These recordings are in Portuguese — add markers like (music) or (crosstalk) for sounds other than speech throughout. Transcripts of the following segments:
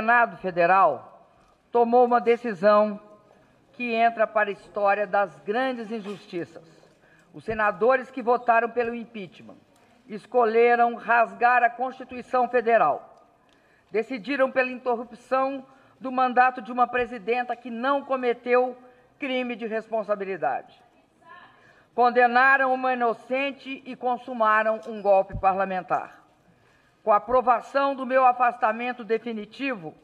Senado Federal tomou uma decisão que entra para a história das grandes injustiças. Os senadores que votaram pelo impeachment escolheram rasgar a Constituição Federal. Decidiram pela interrupção do mandato de uma presidenta que não cometeu crime de responsabilidade. Condenaram uma inocente e consumaram um golpe parlamentar. Com a aprovação do meu afastamento definitivo,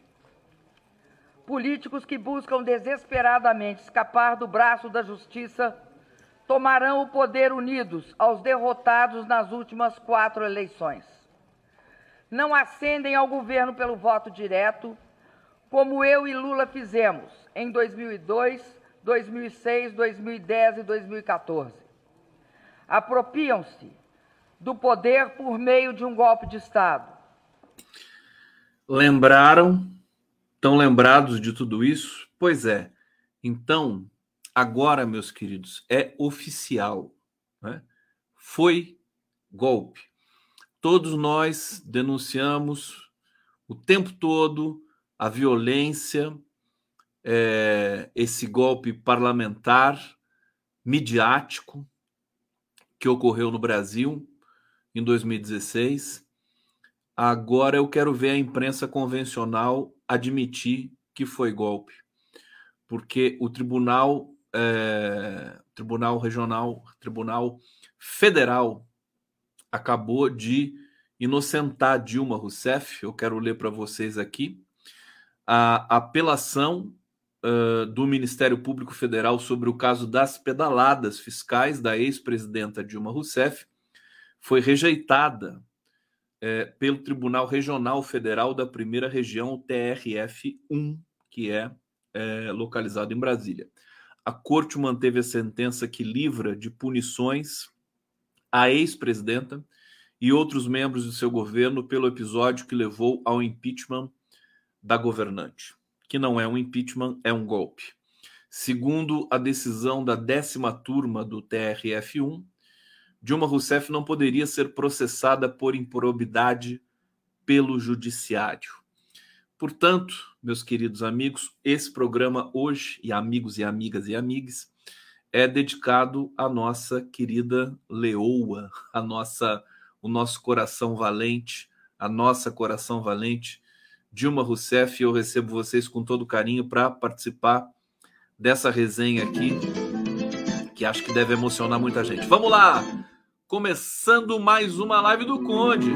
políticos que buscam desesperadamente escapar do braço da justiça tomarão o poder unidos aos derrotados nas últimas quatro eleições. Não ascendem ao governo pelo voto direto, como eu e Lula fizemos em 2002, 2006, 2010 e 2014. Apropriam-se do poder por meio de um golpe de Estado. Lembraram? Estão lembrados de tudo isso? Pois é. Então, agora, meus queridos, é oficial. Né? Foi golpe. Todos nós denunciamos o tempo todo a violência, é, esse golpe parlamentar, midiático, que ocorreu no Brasil em 2016. Agora eu quero ver a imprensa convencional admitir que foi golpe, porque o tribunal é, Tribunal Regional, Tribunal Federal acabou de inocentar Dilma Rousseff. Eu quero ler para vocês aqui a apelação uh, do Ministério Público Federal sobre o caso das pedaladas fiscais da ex-presidenta Dilma Rousseff foi rejeitada é, pelo Tribunal Regional Federal da Primeira Região, o TRF1, que é, é localizado em Brasília a corte manteve a sentença que livra de punições a ex-presidenta e outros membros do seu governo pelo episódio que levou ao impeachment da governante, que não é um impeachment, é um golpe. Segundo a decisão da décima turma do TRF1, Dilma Rousseff não poderia ser processada por improbidade pelo judiciário. Portanto, meus queridos amigos, esse programa hoje, e amigos e amigas e amigues, é dedicado à nossa querida leoa, a nossa, o nosso coração valente, a nossa coração valente, Dilma Rousseff. Eu recebo vocês com todo carinho para participar dessa resenha aqui, que acho que deve emocionar muita gente. Vamos lá! Começando mais uma live do Conde.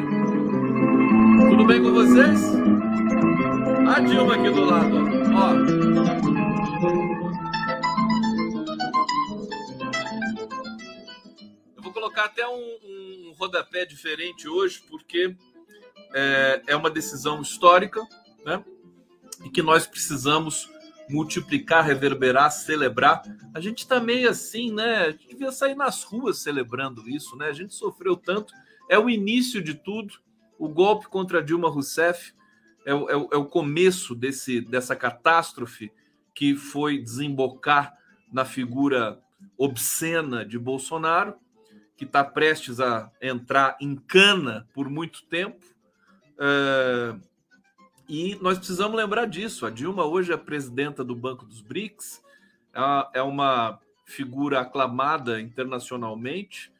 Tudo bem com vocês? A Dilma aqui do lado, ó. Eu vou colocar até um, um rodapé diferente hoje, porque é, é uma decisão histórica, né? E que nós precisamos multiplicar, reverberar, celebrar. A gente tá meio assim, né? A gente devia sair nas ruas celebrando isso, né? A gente sofreu tanto. É o início de tudo. O golpe contra Dilma Rousseff é, o, é, é o começo desse, dessa catástrofe que foi desembocar na figura obscena de Bolsonaro, que está prestes a entrar em cana por muito tempo. É, e nós precisamos lembrar disso. A Dilma hoje é presidenta do Banco dos BRICS, é uma figura aclamada internacionalmente,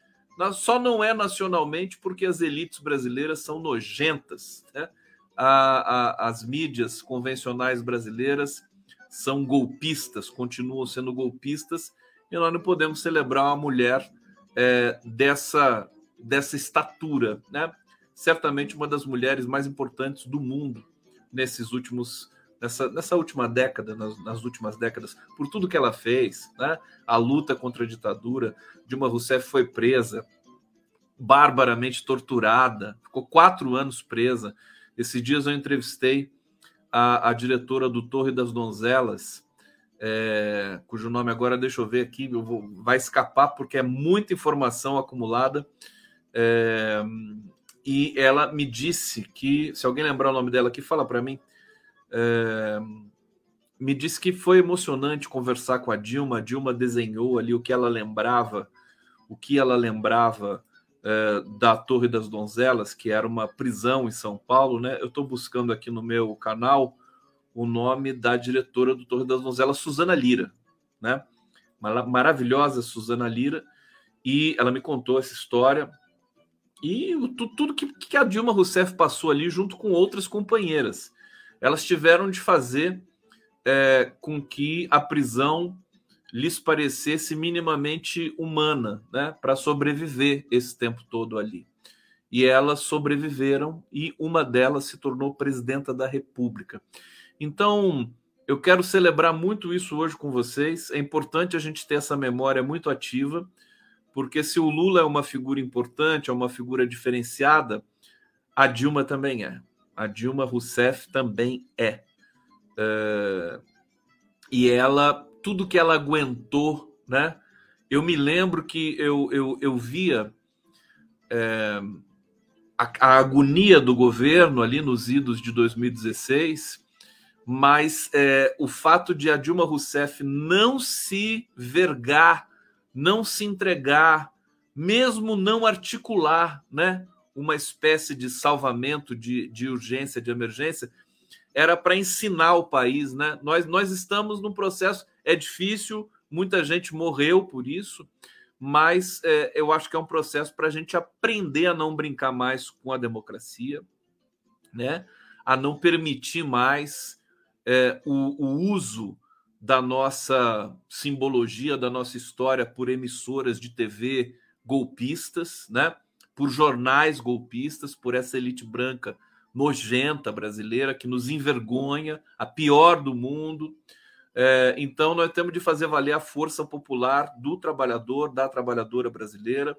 só não é nacionalmente porque as elites brasileiras são nojentas. Né? a, a, as mídias convencionais brasileiras são golpistas, continuam sendo golpistas, e nós não podemos celebrar uma mulher é, dessa, dessa estatura, né? Certamente uma das mulheres mais importantes do mundo nesses últimos nessa, nessa última década, nas, nas, últimas décadas, por tudo que ela fez, né? A luta contra a ditadura. Dilma Rousseff foi presa, barbaramente torturada, ficou quatro anos presa. Esses dias eu entrevistei a, a diretora do Torre das Donzelas, é, cujo nome agora, deixa eu ver aqui, eu vou, vai escapar porque é muita informação acumulada. É, e ela me disse que, se alguém lembrar o nome dela aqui, fala para mim. É, me disse que foi emocionante conversar com a Dilma. A Dilma desenhou ali o que ela lembrava, o que ela lembrava é, da Torre das Donzelas, que era uma prisão em São Paulo, né? Eu estou buscando aqui no meu canal o nome da diretora do Torre das Donzelas, Suzana Lira, né? Maravilhosa Suzana Lira, e ela me contou essa história e tudo que, que a Dilma Rousseff passou ali junto com outras companheiras. Elas tiveram de fazer é, com que a prisão lhes parecesse minimamente humana, né, para sobreviver esse tempo todo ali. E elas sobreviveram e uma delas se tornou presidenta da República. Então, eu quero celebrar muito isso hoje com vocês. É importante a gente ter essa memória muito ativa, porque se o Lula é uma figura importante, é uma figura diferenciada, a Dilma também é. A Dilma Rousseff também é. é... E ela tudo que ela aguentou, né? Eu me lembro que eu, eu, eu via é, a, a, agonia do governo ali nos idos de 2016, mas é, o fato de a Dilma Rousseff não se vergar, não se entregar, mesmo não articular, né? Uma espécie de salvamento, de, de urgência, de emergência, era para ensinar o país, né? Nós, nós estamos num processo é difícil, muita gente morreu por isso, mas é, eu acho que é um processo para a gente aprender a não brincar mais com a democracia, né? A não permitir mais é, o, o uso da nossa simbologia, da nossa história por emissoras de TV golpistas, né? Por jornais golpistas, por essa elite branca nojenta brasileira que nos envergonha, a pior do mundo. É, então, nós temos de fazer valer a força popular do trabalhador, da trabalhadora brasileira,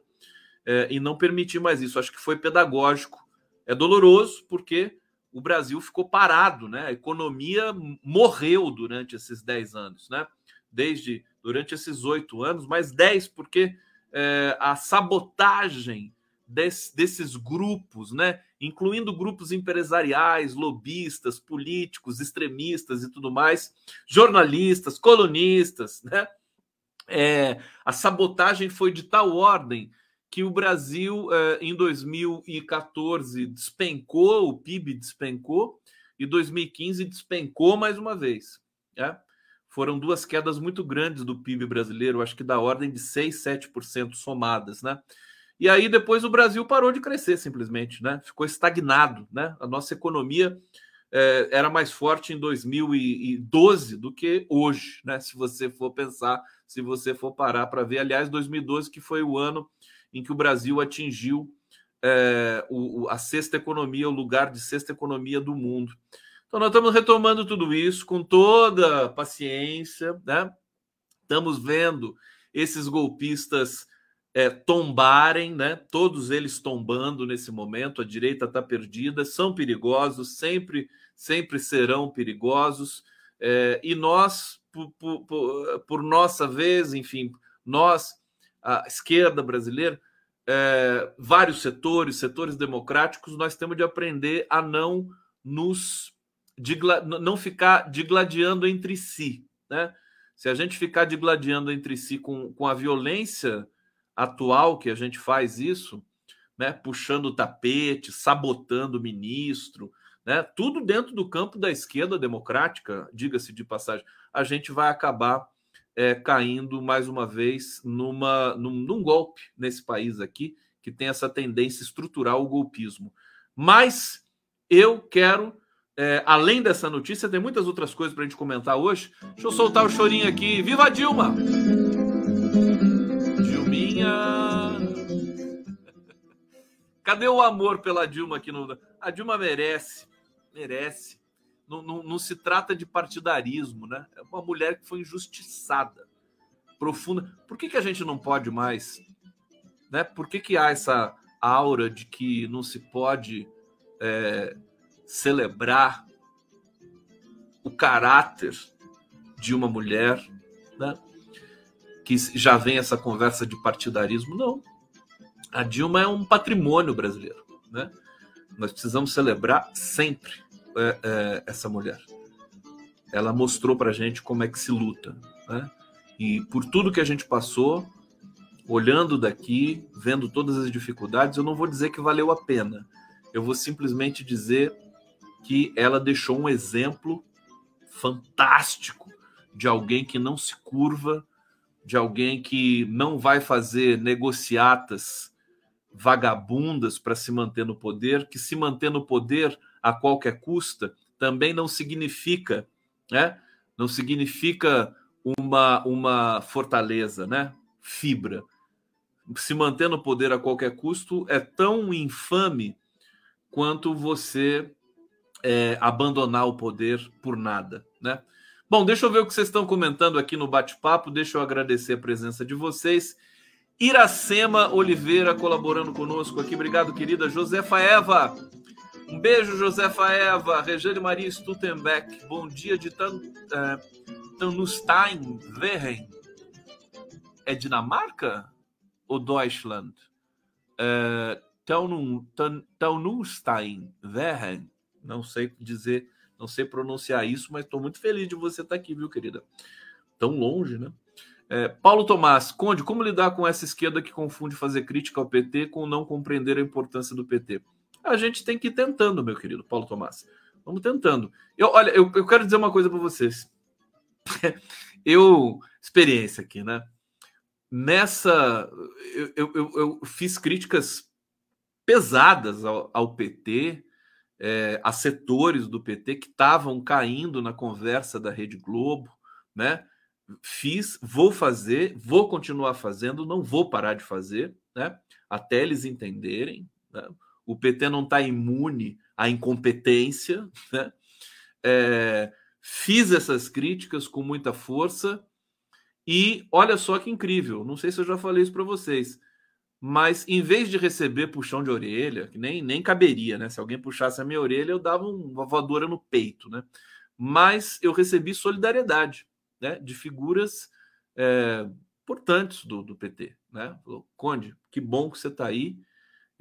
é, e não permitir mais isso. Acho que foi pedagógico. É doloroso, porque o Brasil ficou parado, né? A economia morreu durante esses 10 anos, né? Desde durante esses oito anos, mais 10, porque é, a sabotagem desse, desses grupos, né? incluindo grupos empresariais, lobistas, políticos, extremistas e tudo mais, jornalistas, colunistas, né? É, a sabotagem foi de tal ordem que o Brasil, é, em 2014, despencou, o PIB despencou, e 2015 despencou mais uma vez. Né? Foram duas quedas muito grandes do PIB brasileiro, acho que da ordem de 6, 7% somadas. Né? E aí depois o Brasil parou de crescer simplesmente, né? Ficou estagnado, né? A nossa economia é, era mais forte em 2012 do que hoje, né? Se você for pensar, se você for parar para ver, aliás, 2012 que foi o ano em que o Brasil atingiu é, o, a sexta economia, o lugar de sexta economia do mundo. Então nós estamos retomando tudo isso com toda paciência, né? Estamos vendo esses golpistas é, tombarem, né? Todos eles tombando nesse momento. A direita está perdida, são perigosos, sempre, sempre serão perigosos. É, e nós, por, por, por, nossa vez, enfim, nós, a esquerda brasileira, é, vários setores, setores democráticos, nós temos de aprender a não nos não ficar digladiando entre si, né? Se a gente ficar digladiando entre si com, com a violência atual que a gente faz isso, né, puxando o tapete, sabotando o ministro, né, tudo dentro do campo da esquerda democrática, diga-se de passagem, a gente vai acabar é, caindo mais uma vez numa, num, num, golpe nesse país aqui, que tem essa tendência estrutural ao golpismo. Mas eu quero, é, além dessa notícia, tem muitas outras coisas para a gente comentar hoje. Deixa eu soltar o chorinho aqui. Viva Dilma! Dilminha. (laughs) Cadê o amor pela Dilma aqui no. A Dilma merece, merece. Não, não, não, se trata de partidarismo, né? É uma mulher que foi injustiçada, profunda. Por que, que a gente não pode mais? Né? Por que, que há essa aura de que não se pode é, celebrar o caráter de uma mulher, né? que já vem essa conversa de partidarismo. Não. A Dilma é um patrimônio brasileiro. Né? Nós precisamos celebrar sempre é, é, essa mulher. Ela mostrou para gente como é que se luta. Né? E por tudo que a gente passou, olhando daqui, vendo todas as dificuldades, eu não vou dizer que valeu a pena. Eu vou simplesmente dizer que ela deixou um exemplo fantástico de alguém que não se curva, de alguém que não vai fazer negociatas vagabundas para se manter no poder, que se manter no poder a qualquer custa também não significa, né? Não significa uma uma fortaleza, né? Fibra. Se manter no poder a qualquer custo é tão infame quanto você é, abandonar o poder por nada, né? Bom, deixa eu ver o que vocês estão comentando aqui no bate-papo. Deixa eu agradecer a presença de vocês. Iracema Oliveira colaborando conosco aqui. Obrigado, querida. Josefa Eva. Um beijo, Josefa Eva. Regiane Maria Stuttenbeck. Bom dia de Tan, uh, Tanustein, Wehen. É Dinamarca ou Deutschland? Uh, Taunusstein, Wehen. Não sei dizer não sei pronunciar isso, mas estou muito feliz de você estar tá aqui, viu, querida? Tão longe, né? É, Paulo Tomás, Conde, como lidar com essa esquerda que confunde fazer crítica ao PT com não compreender a importância do PT? A gente tem que ir tentando, meu querido Paulo Tomás. Vamos tentando. Eu, olha, eu, eu quero dizer uma coisa para vocês. (laughs) eu, experiência aqui, né? Nessa, eu, eu, eu fiz críticas pesadas ao, ao PT, é, a setores do PT que estavam caindo na conversa da Rede Globo, né? Fiz, vou fazer, vou continuar fazendo, não vou parar de fazer, né? Até eles entenderem. Né? O PT não está imune à incompetência, né? É, fiz essas críticas com muita força e olha só que incrível. Não sei se eu já falei isso para vocês mas em vez de receber puxão de orelha, que nem, nem caberia, né? Se alguém puxasse a minha orelha, eu dava uma voadora no peito, né? Mas eu recebi solidariedade, né? De figuras é, importantes do, do PT, né? Conde, que bom que você está aí.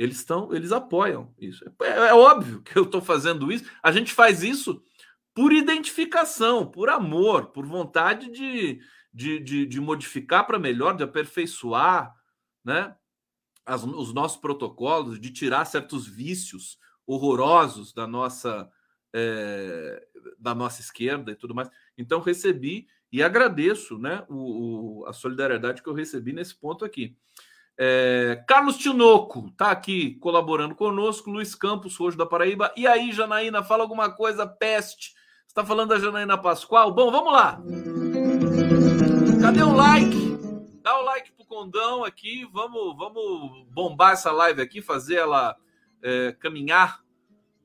Eles estão, eles apoiam isso. É, é óbvio que eu estou fazendo isso. A gente faz isso por identificação, por amor, por vontade de, de, de, de modificar para melhor, de aperfeiçoar, né? as, os nossos protocolos, de tirar certos vícios horrorosos da nossa é, da nossa esquerda e tudo mais. Então recebi e agradeço, né, o, o, a solidariedade que eu recebi nesse ponto aqui. É, Carlos Tinoco está aqui colaborando conosco, Luiz Campos, Rojo da Paraíba. E aí, Janaína, fala alguma coisa, peste. Está falando da Janaína Pascoal? Bom, vamos lá. Cadê o like? Dá o like pro Condão aqui, vamos, vamos bombar essa live aqui, fazer ela é, caminhar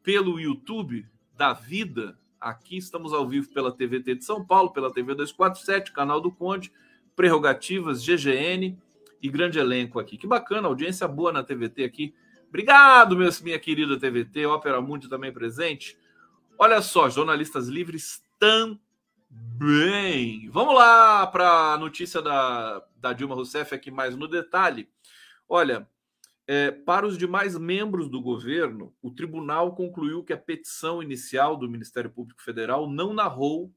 pelo YouTube da vida. Aqui estamos ao vivo pela TVT de São Paulo, pela TV 247, canal do Conde, Prerrogativas, GGN e grande elenco aqui. Que bacana, audiência boa na TVT aqui. Obrigado, meu, minha querida TVT, Ópera Mundi também presente. Olha só, jornalistas livres também vamos lá para a notícia da, da Dilma Rousseff aqui mais no detalhe. Olha, é, para os demais membros do governo, o tribunal concluiu que a petição inicial do Ministério Público Federal não narrou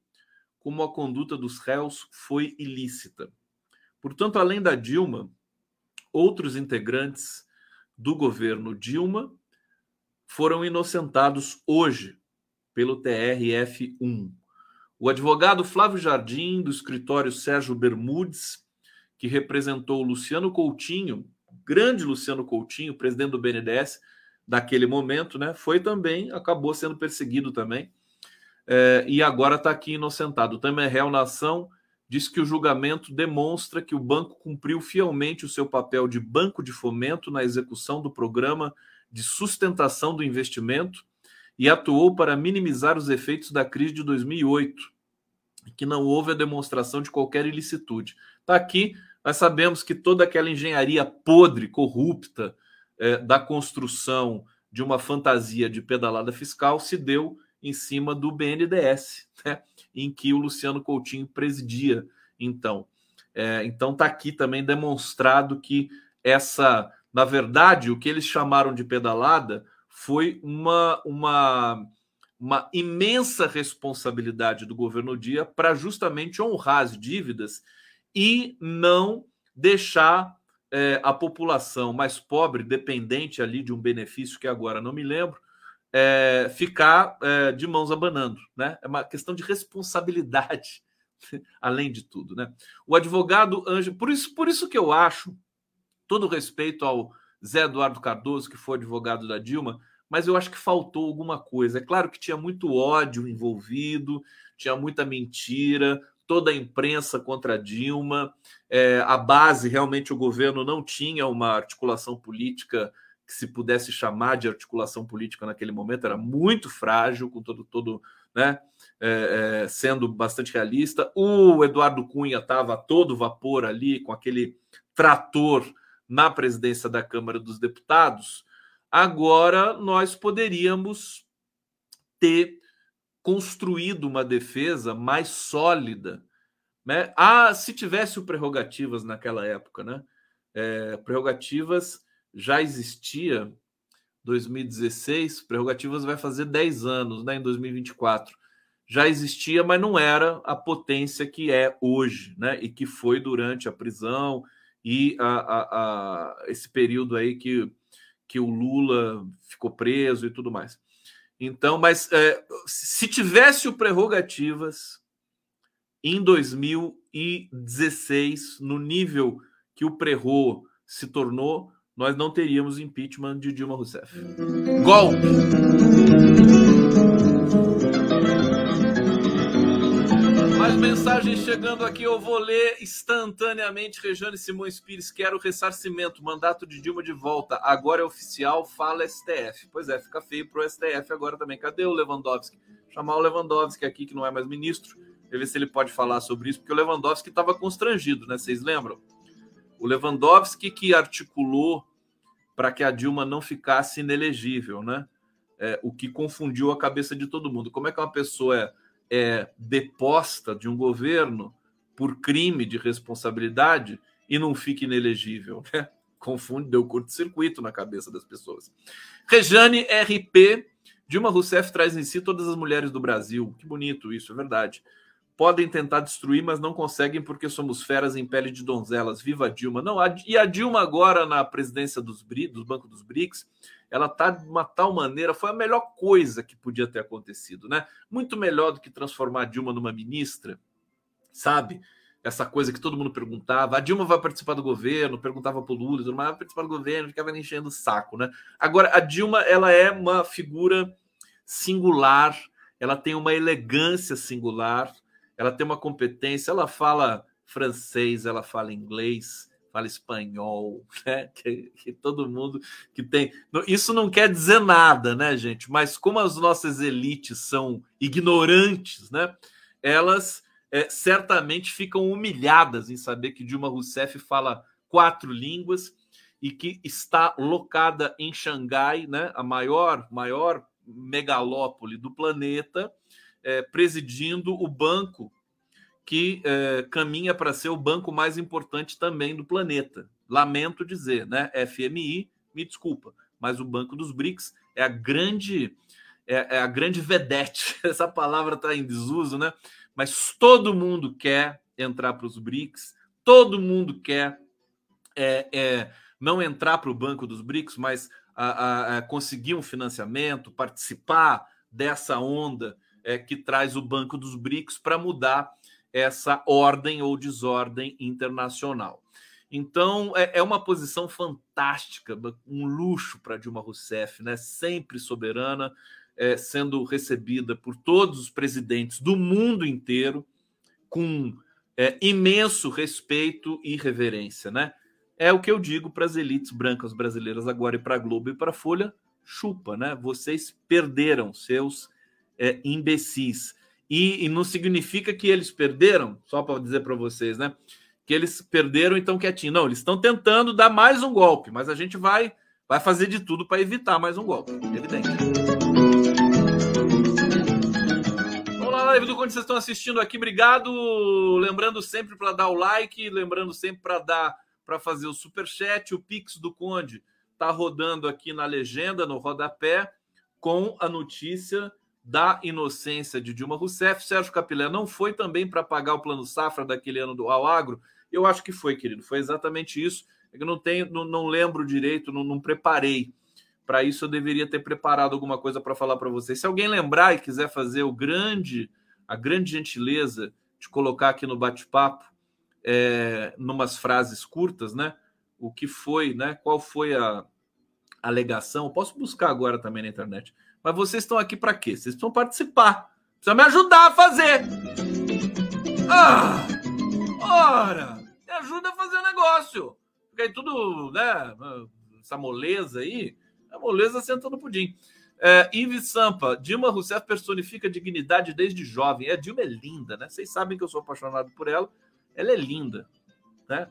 como a conduta dos réus foi ilícita. Portanto, além da Dilma, outros integrantes do governo Dilma foram inocentados hoje pelo TRF1. O advogado Flávio Jardim, do escritório Sérgio Bermudes, que representou Luciano Coutinho, grande Luciano Coutinho, presidente do BNDES daquele momento, né? Foi também, acabou sendo perseguido também, é, e agora está aqui inocentado. Também é réu na ação, diz que o julgamento demonstra que o banco cumpriu fielmente o seu papel de banco de fomento na execução do programa de sustentação do investimento e atuou para minimizar os efeitos da crise de 2008, que não houve a demonstração de qualquer ilicitude. Está aqui, nós sabemos que toda aquela engenharia podre, corrupta, é, da construção de uma fantasia de pedalada fiscal se deu em cima do BNDES, né, em que o Luciano Coutinho presidia. Então, é, então está aqui também demonstrado que essa, na verdade, o que eles chamaram de pedalada foi uma, uma, uma imensa responsabilidade do governo Dia para justamente honrar as dívidas e não deixar é, a população mais pobre, dependente ali de um benefício que agora não me lembro, é, ficar é, de mãos abanando. Né? É uma questão de responsabilidade, (laughs) além de tudo. Né? O advogado Anjo, por isso, por isso que eu acho, todo respeito ao Zé Eduardo Cardoso, que foi advogado da Dilma, mas eu acho que faltou alguma coisa. É claro que tinha muito ódio envolvido, tinha muita mentira, toda a imprensa contra Dilma, é, a base, realmente, o governo não tinha uma articulação política que se pudesse chamar de articulação política naquele momento, era muito frágil, com todo, todo né, é, é, sendo bastante realista. O Eduardo Cunha estava todo vapor ali, com aquele trator na presidência da Câmara dos Deputados. Agora nós poderíamos ter construído uma defesa mais sólida. Né? Ah, se tivesse prerrogativas naquela época, né? É, prerrogativas já existia 2016, prerrogativas vai fazer 10 anos, né, em 2024. Já existia, mas não era a potência que é hoje, né, e que foi durante a prisão e a, a, a esse período aí que, que o Lula ficou preso e tudo mais. Então, mas é, se tivesse o prerrogativas em 2016, no nível que o Prerro se tornou, nós não teríamos impeachment de Dilma Rousseff. Golpe! Mais mensagens chegando aqui, eu vou ler instantaneamente. Rejane Simões Pires, quero ressarcimento, mandato de Dilma de volta. Agora é oficial, fala STF. Pois é, fica feio pro STF agora também. Cadê o Lewandowski? Chamar o Lewandowski aqui, que não é mais ministro, ver se ele pode falar sobre isso, porque o Lewandowski estava constrangido, né? Vocês lembram? O Lewandowski que articulou para que a Dilma não ficasse inelegível, né? É, o que confundiu a cabeça de todo mundo. Como é que uma pessoa é, é deposta de um governo por crime de responsabilidade e não fica inelegível? Né? (laughs) Confunde, deu curto-circuito na cabeça das pessoas. Rejane RP, Dilma Rousseff traz em si todas as mulheres do Brasil. Que bonito isso, é verdade podem tentar destruir, mas não conseguem porque somos feras em pele de donzelas. Viva a Dilma. Não, a, e a Dilma agora na presidência dos, dos bancos dos BRICS, ela está de uma tal maneira, foi a melhor coisa que podia ter acontecido, né? Muito melhor do que transformar a Dilma numa ministra, sabe? Essa coisa que todo mundo perguntava, a Dilma vai participar do governo, perguntava para o Lula, mas vai participar do governo, ficava enchendo o saco, né? Agora, a Dilma, ela é uma figura singular, ela tem uma elegância singular, ela tem uma competência, ela fala francês, ela fala inglês, fala espanhol, (laughs) né? Que, que, todo mundo que tem. Isso não quer dizer nada, né, gente? Mas como as nossas elites são ignorantes, né? Elas é, certamente ficam humilhadas em saber que Dilma Rousseff fala quatro línguas e que está locada em Xangai, né? A maior, maior megalópole do planeta é, presidindo o banco que é, caminha para ser o banco mais importante também do planeta. Lamento dizer, né? FMI, me desculpa, mas o Banco dos BRICS é a grande é, é a grande vedete. (laughs) Essa palavra está em desuso, né? Mas todo mundo quer entrar para os BRICS, todo mundo quer é, é não entrar para o Banco dos BRICS, mas a, a, a conseguir um financiamento, participar dessa onda é, que traz o Banco dos BRICS para mudar essa ordem ou desordem internacional. Então, é, é uma posição fantástica, um luxo para Dilma Rousseff, né? sempre soberana, é, sendo recebida por todos os presidentes do mundo inteiro com é, imenso respeito e reverência. Né? É o que eu digo para as elites brancas brasileiras agora e para a Globo e para a Folha: chupa, né? vocês perderam seus é, imbecis. E, e, não significa que eles perderam, só para dizer para vocês, né? Que eles perderam então quietinho. Não, eles estão tentando dar mais um golpe, mas a gente vai, vai fazer de tudo para evitar mais um golpe, evidente. Vamos lá, live do Conde, vocês estão assistindo aqui, obrigado. Lembrando sempre para dar o like, lembrando sempre para dar para fazer o super chat, o Pix do Conde está rodando aqui na legenda, no rodapé, com a notícia da inocência de Dilma Rousseff. Sérgio Capilé não foi também para pagar o plano safra daquele ano do Ao Agro? Eu acho que foi, querido. Foi exatamente isso. É eu não tenho, não, não lembro direito, não, não preparei. Para isso eu deveria ter preparado alguma coisa para falar para vocês. Se alguém lembrar e quiser fazer o grande, a grande gentileza de colocar aqui no bate-papo, é, numas frases curtas, né? O que foi, né? Qual foi a alegação? Posso buscar agora também na internet. Mas vocês estão aqui para quê? Vocês precisam participar. Precisam me ajudar a fazer. Ah! Ora! Me ajuda a fazer o negócio. Fica aí tudo, né? Essa moleza aí. A moleza senta no pudim. É, Ives Sampa, Dilma Rousseff personifica dignidade desde jovem. A Dilma é linda, né? Vocês sabem que eu sou apaixonado por ela. Ela é linda, né?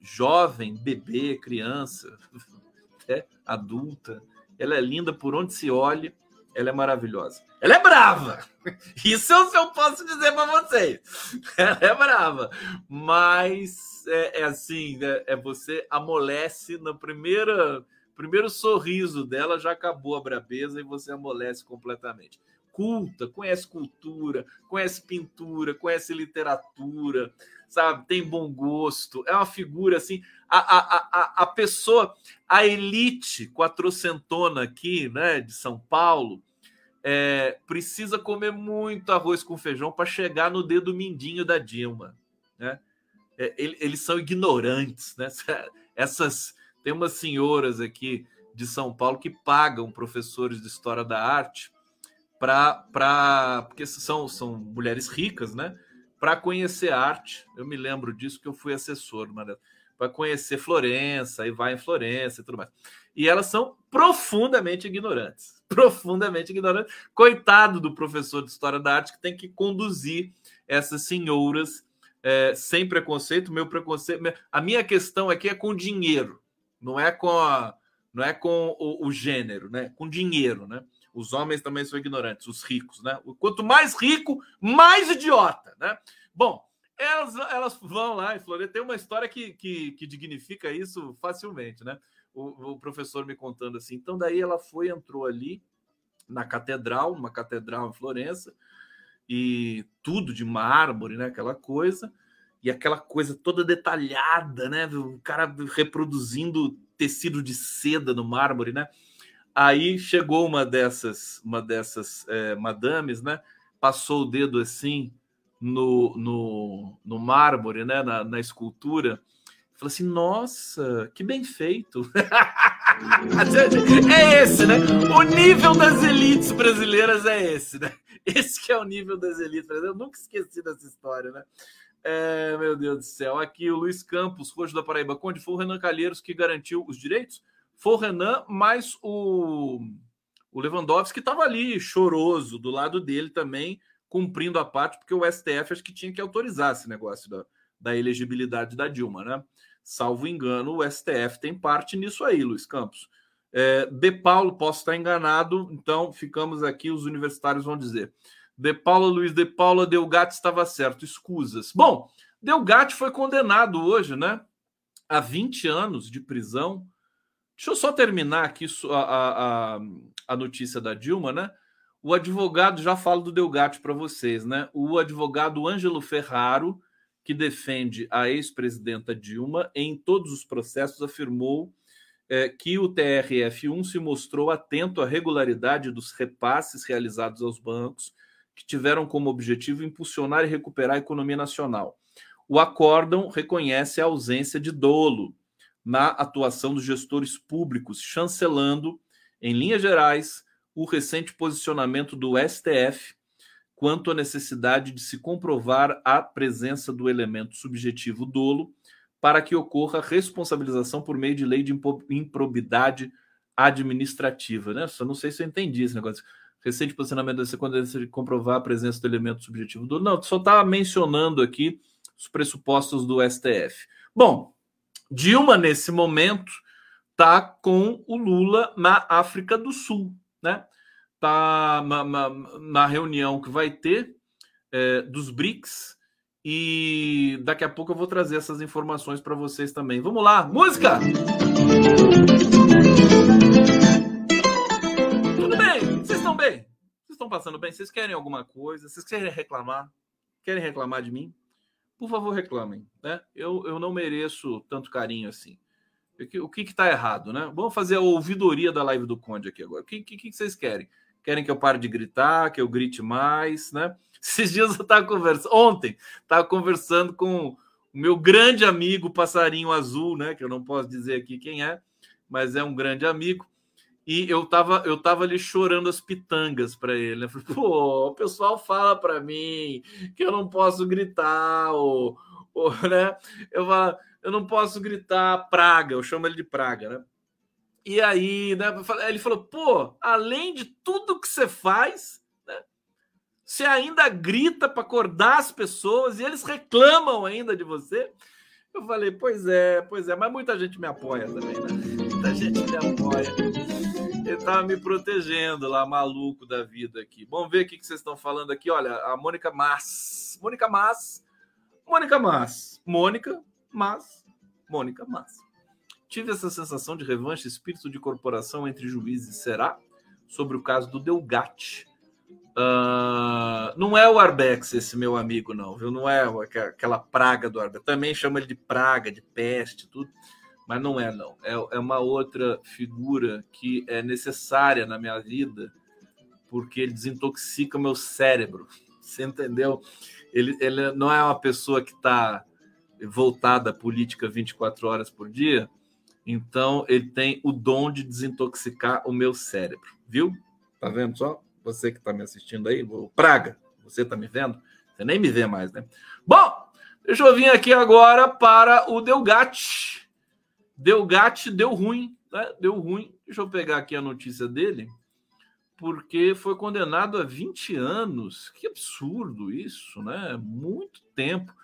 Jovem, bebê, criança, (laughs) né? adulta. Ela é linda por onde se olhe. Ela é maravilhosa. Ela é brava. (laughs) Isso eu, eu posso dizer para vocês. (laughs) Ela é brava. Mas é, é assim, né? é você amolece na primeira primeiro sorriso dela já acabou a brabeza e você amolece completamente. Culta, conhece cultura, conhece pintura, conhece literatura, sabe? Tem bom gosto, é uma figura assim. A, a, a, a pessoa, a elite quatrocentona aqui, né, de São Paulo, é, precisa comer muito arroz com feijão para chegar no dedo mindinho da Dilma, né? É, eles são ignorantes, né? (laughs) Essas tem umas senhoras aqui de São Paulo que pagam professores de história da arte para porque são, são mulheres ricas, né? Para conhecer arte. Eu me lembro disso que eu fui assessor para conhecer Florença e vai em Florença e tudo mais. E elas são profundamente ignorantes, (laughs) profundamente ignorantes. Coitado do professor de história da arte que tem que conduzir essas senhoras é, sem preconceito. Meu preconceito, a minha questão aqui é com dinheiro não é com a, não é com o, o, gênero, né? Com dinheiro, né? Os homens também são ignorantes, os ricos, né? Quanto mais rico, mais idiota, né? Bom, elas, elas vão lá em Floresta. Tem uma história que, que, que dignifica isso facilmente, né? O, o, professor me contando assim. Então, daí ela foi, entrou ali na catedral, uma catedral em Florença, e tudo de mármore, né? Aquela coisa e aquela coisa toda detalhada, né? O cara reproduzindo tecido de seda no mármore, né? Aí chegou uma dessas, uma dessas é, madames, né? Passou o dedo assim no, no, no mármore, né? Na, na escultura. Falou assim: Nossa, que bem feito. (laughs) é esse, né? O nível das elites brasileiras é esse, né? Esse que é o nível das elites brasileiras. Eu nunca esqueci dessa história, né? É, meu Deus do céu. Aqui o Luiz Campos, Roxo da Paraíba. Conde, foi o Renan Calheiros que garantiu os direitos? Foi o Renan, mas o, o Lewandowski estava ali, choroso, do lado dele também, cumprindo a parte, porque o STF acho que tinha que autorizar esse negócio da, da elegibilidade da Dilma, né? Salvo engano, o STF tem parte nisso aí, Luiz Campos. É, de Paulo, posso estar enganado, então ficamos aqui, os universitários vão dizer. De Paula Luiz de Paula Delgatti estava certo, escusas. Bom, Delgatti foi condenado hoje, né? A 20 anos de prisão. Deixa eu só terminar aqui a, a, a notícia da Dilma, né? O advogado, já falo do Delgatti para vocês, né? O advogado Ângelo Ferraro, que defende a ex-presidenta Dilma, em todos os processos afirmou é, que o TRF1 se mostrou atento à regularidade dos repasses realizados aos bancos que tiveram como objetivo impulsionar e recuperar a economia nacional. O acórdão reconhece a ausência de dolo na atuação dos gestores públicos, chancelando, em linhas gerais, o recente posicionamento do STF quanto à necessidade de se comprovar a presença do elemento subjetivo dolo para que ocorra responsabilização por meio de lei de improbidade administrativa. Né? Só não sei se eu entendi esse negócio recente posicionamento da quando de comprovar a presença do elemento subjetivo do. Não, só está mencionando aqui os pressupostos do STF. Bom, Dilma, nesse momento, está com o Lula na África do Sul, né? Está na, na, na, reunião que vai ter é, dos BRICS. E daqui a pouco eu vou trazer essas informações para vocês também. Vamos lá, música! estão passando bem? Vocês querem alguma coisa? Vocês querem reclamar? Querem reclamar de mim? Por favor, reclamem. Né? Eu, eu não mereço tanto carinho assim. O que está errado, né? Vamos fazer a ouvidoria da live do Conde aqui agora. O que, que, que vocês querem? Querem que eu pare de gritar, que eu grite mais, né? (laughs) Esses dias eu estava conversando, ontem, estava conversando com o meu grande amigo Passarinho Azul, né? Que eu não posso dizer aqui quem é, mas é um grande amigo. E eu tava, eu tava ali chorando as pitangas para ele. Né? falei, pô, o pessoal fala para mim que eu não posso gritar, ou, ou né? Eu, falo, eu não posso gritar praga, eu chamo ele de praga, né? E aí, né, ele falou, pô, além de tudo que você faz, né, você ainda grita para acordar as pessoas e eles reclamam ainda de você. Eu falei, pois é, pois é, mas muita gente me apoia também, né? Muita gente me apoia. Ele tava me protegendo lá, maluco da vida aqui. Vamos ver o que vocês estão falando aqui. Olha, a Mônica Mas. Mônica Mas. Mônica Mas. Mônica Mas. Mônica Mas. Tive essa sensação de revanche, espírito de corporação entre juízes. Será? Sobre o caso do Delgatti. Uh, não é o Arbex, esse meu amigo, não, viu? Não é aquela praga do Arbex. Também chama ele de praga, de peste, tudo mas não é, não. É, é uma outra figura que é necessária na minha vida, porque ele desintoxica o meu cérebro. Você entendeu? Ele, ele não é uma pessoa que está voltada à política 24 horas por dia, então ele tem o dom de desintoxicar o meu cérebro, viu? Tá vendo só? Você que está me assistindo aí, Praga, você está me vendo? Você nem me vê mais, né? Bom, deixa eu vir aqui agora para o Delgatti Deu gato, deu ruim, né? Deu ruim. Deixa eu pegar aqui a notícia dele, porque foi condenado a 20 anos. Que absurdo isso, né? Muito tempo.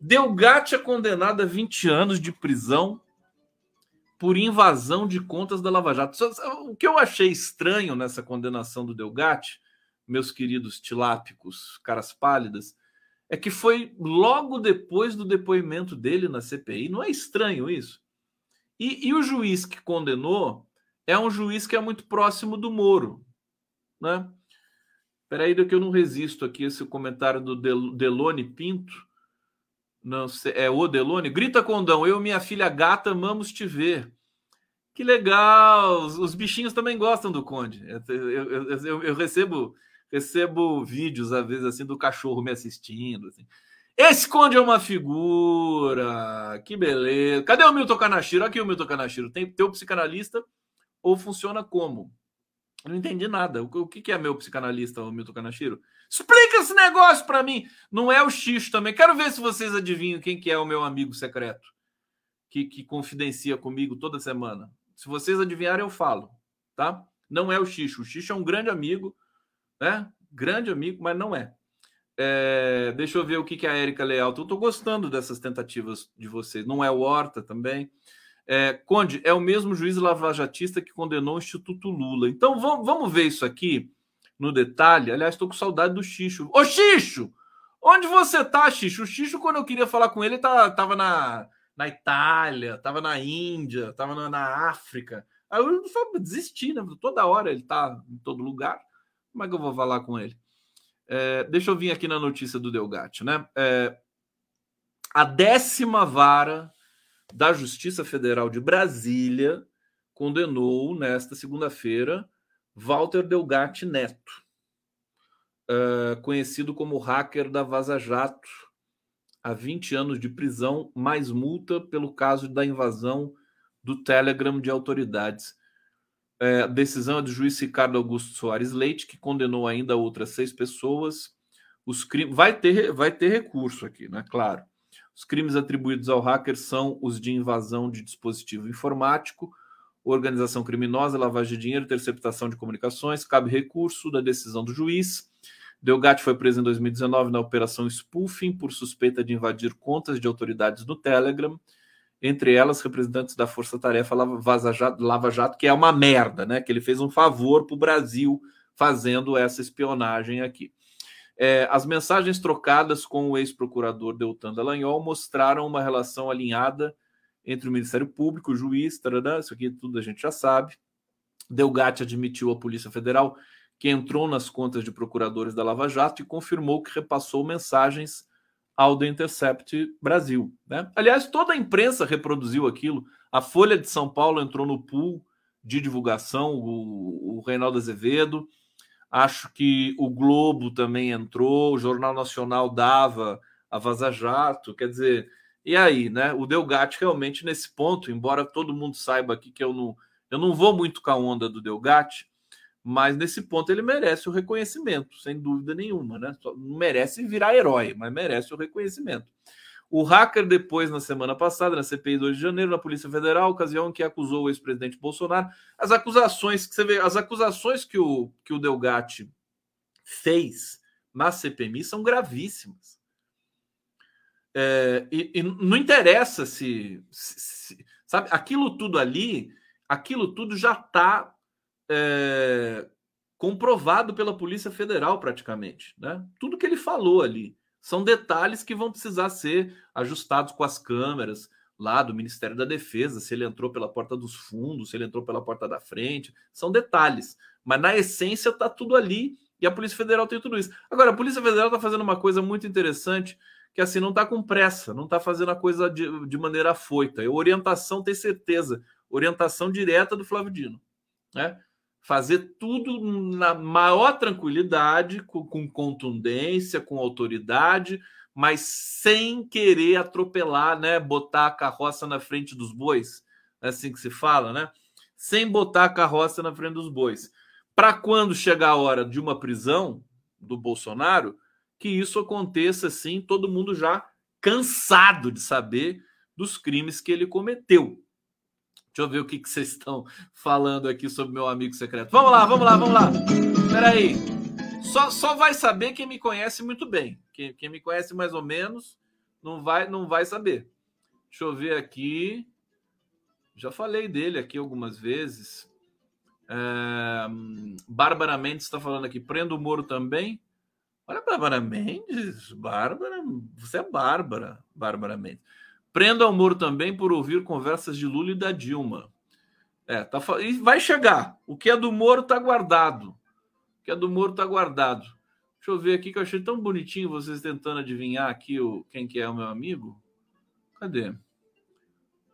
Delgatti é condenado a 20 anos de prisão por invasão de contas da Lava Jato. O que eu achei estranho nessa condenação do Delgatti, meus queridos tilápicos, caras pálidas, é que foi logo depois do depoimento dele na CPI. Não é estranho isso? E, e, o juiz que condenou é um juiz que é muito próximo do Moro, né? Peraí, que eu não resisto aqui esse comentário do Delone Pinto. Não sei, é o Delone. Grita Condão, eu e minha filha gata amamos te ver. Que legal! Os, os bichinhos também gostam do Conde. Eu, eu, eu, eu, recebo recebo vídeos, às vezes, assim, do cachorro me assistindo. Assim. Esse Conde é uma figura. Que beleza. Cadê o Milton Kanashiro? Aqui o Milton Kanashiro. Tem teu psicanalista ou funciona como? não entendi nada. O que é meu psicanalista, o Milton Kanashiro? Explica esse negócio para mim. Não é o Xixo também. Quero ver se vocês adivinham quem que é o meu amigo secreto que, que confidencia comigo toda semana. Se vocês adivinharem, eu falo, tá? Não é o Xixo. O Xixo é um grande amigo, né? Grande amigo, mas não é. É, deixa eu ver o que, que a Érica Leal. Eu estou gostando dessas tentativas de vocês. Não é o Horta também. É, Conde, é o mesmo juiz lavajatista que condenou o Instituto Lula. Então vamos, vamos ver isso aqui no detalhe. Aliás, estou com saudade do Xixo. Ô, Xixo! Onde você tá, Xixo? O Xixo, quando eu queria falar com ele, tá, tava na, na Itália, tava na Índia, tava na, na África. Aí eu desisti, né? Toda hora ele tá em todo lugar. Como é que eu vou falar com ele? É, deixa eu vir aqui na notícia do Delgatti, né? É, a décima vara da Justiça Federal de Brasília condenou nesta segunda-feira Walter Delgatti Neto, é, conhecido como hacker da Vaza Jato, a 20 anos de prisão mais multa pelo caso da invasão do Telegram de autoridades. É, a decisão é do juiz Ricardo Augusto Soares Leite, que condenou ainda outras seis pessoas. Os crimes vai ter vai ter recurso aqui, né? Claro. Os crimes atribuídos ao hacker são os de invasão de dispositivo informático, organização criminosa, lavagem de dinheiro, interceptação de comunicações. Cabe recurso da decisão do juiz. Delgatti foi preso em 2019 na operação Spoofing por suspeita de invadir contas de autoridades no Telegram entre elas representantes da Força Tarefa Lava Jato, Lava Jato, que é uma merda, né? Que ele fez um favor para o Brasil fazendo essa espionagem aqui. É, as mensagens trocadas com o ex-procurador Deltan Dallagnol mostraram uma relação alinhada entre o Ministério Público, o juiz, tarará, isso aqui tudo a gente já sabe. Delgatti admitiu à Polícia Federal que entrou nas contas de procuradores da Lava Jato e confirmou que repassou mensagens ao The Intercept Brasil. Né? Aliás, toda a imprensa reproduziu aquilo. A Folha de São Paulo entrou no pool de divulgação, o, o Reinaldo Azevedo. Acho que o Globo também entrou, o Jornal Nacional dava a Vaza Jato. Quer dizer, e aí, né? O Delgatti realmente nesse ponto, embora todo mundo saiba aqui que eu não, eu não vou muito com a onda do Delgatti, mas nesse ponto ele merece o reconhecimento, sem dúvida nenhuma, né? Não merece virar herói, mas merece o reconhecimento. O hacker, depois, na semana passada, na CPI 2 de janeiro, na Polícia Federal, ocasião em que acusou o ex-presidente Bolsonaro, as acusações que você vê, as acusações que o, que o Delgatti fez na CPMI são gravíssimas. É, e, e, não interessa se, se, se, sabe, aquilo tudo ali, aquilo tudo já está é, comprovado pela Polícia Federal, praticamente. Né? Tudo que ele falou ali são detalhes que vão precisar ser ajustados com as câmeras lá do Ministério da Defesa, se ele entrou pela porta dos fundos, se ele entrou pela porta da frente, são detalhes. Mas na essência está tudo ali e a Polícia Federal tem tudo isso. Agora, a Polícia Federal está fazendo uma coisa muito interessante, que assim não está com pressa, não está fazendo a coisa de, de maneira afoita. É orientação, tem certeza, orientação direta do Flávio Dino. Né? Fazer tudo na maior tranquilidade, com, com, contundência, com autoridade, mas sem querer atropelar, né? Botar a carroça na frente dos bois, é assim que se fala, né? Sem botar a carroça na frente dos bois. Para quando chegar a hora de uma prisão do Bolsonaro, que isso aconteça assim, todo mundo já cansado de saber dos crimes que ele cometeu. Deixa eu ver o que, que vocês estão falando aqui sobre meu amigo secreto. Vamos lá, vamos lá, vamos lá. Peraí. Só, só vai saber quem me conhece muito bem. Quem, quem me conhece mais ou menos não vai, não vai saber. Deixa eu ver aqui. Já falei dele aqui algumas vezes. É, Bárbara Mendes está falando aqui. Prendo o Moro também. Olha, Bárbara Mendes. Bárbara, você é Bárbara, Bárbara Mendes. Prenda o Moro também por ouvir conversas de Lula e da Dilma. É, tá, e vai chegar. O que é do Moro está guardado. O que é do Moro está guardado. Deixa eu ver aqui que eu achei tão bonitinho vocês tentando adivinhar aqui o, quem que é o meu amigo. Cadê?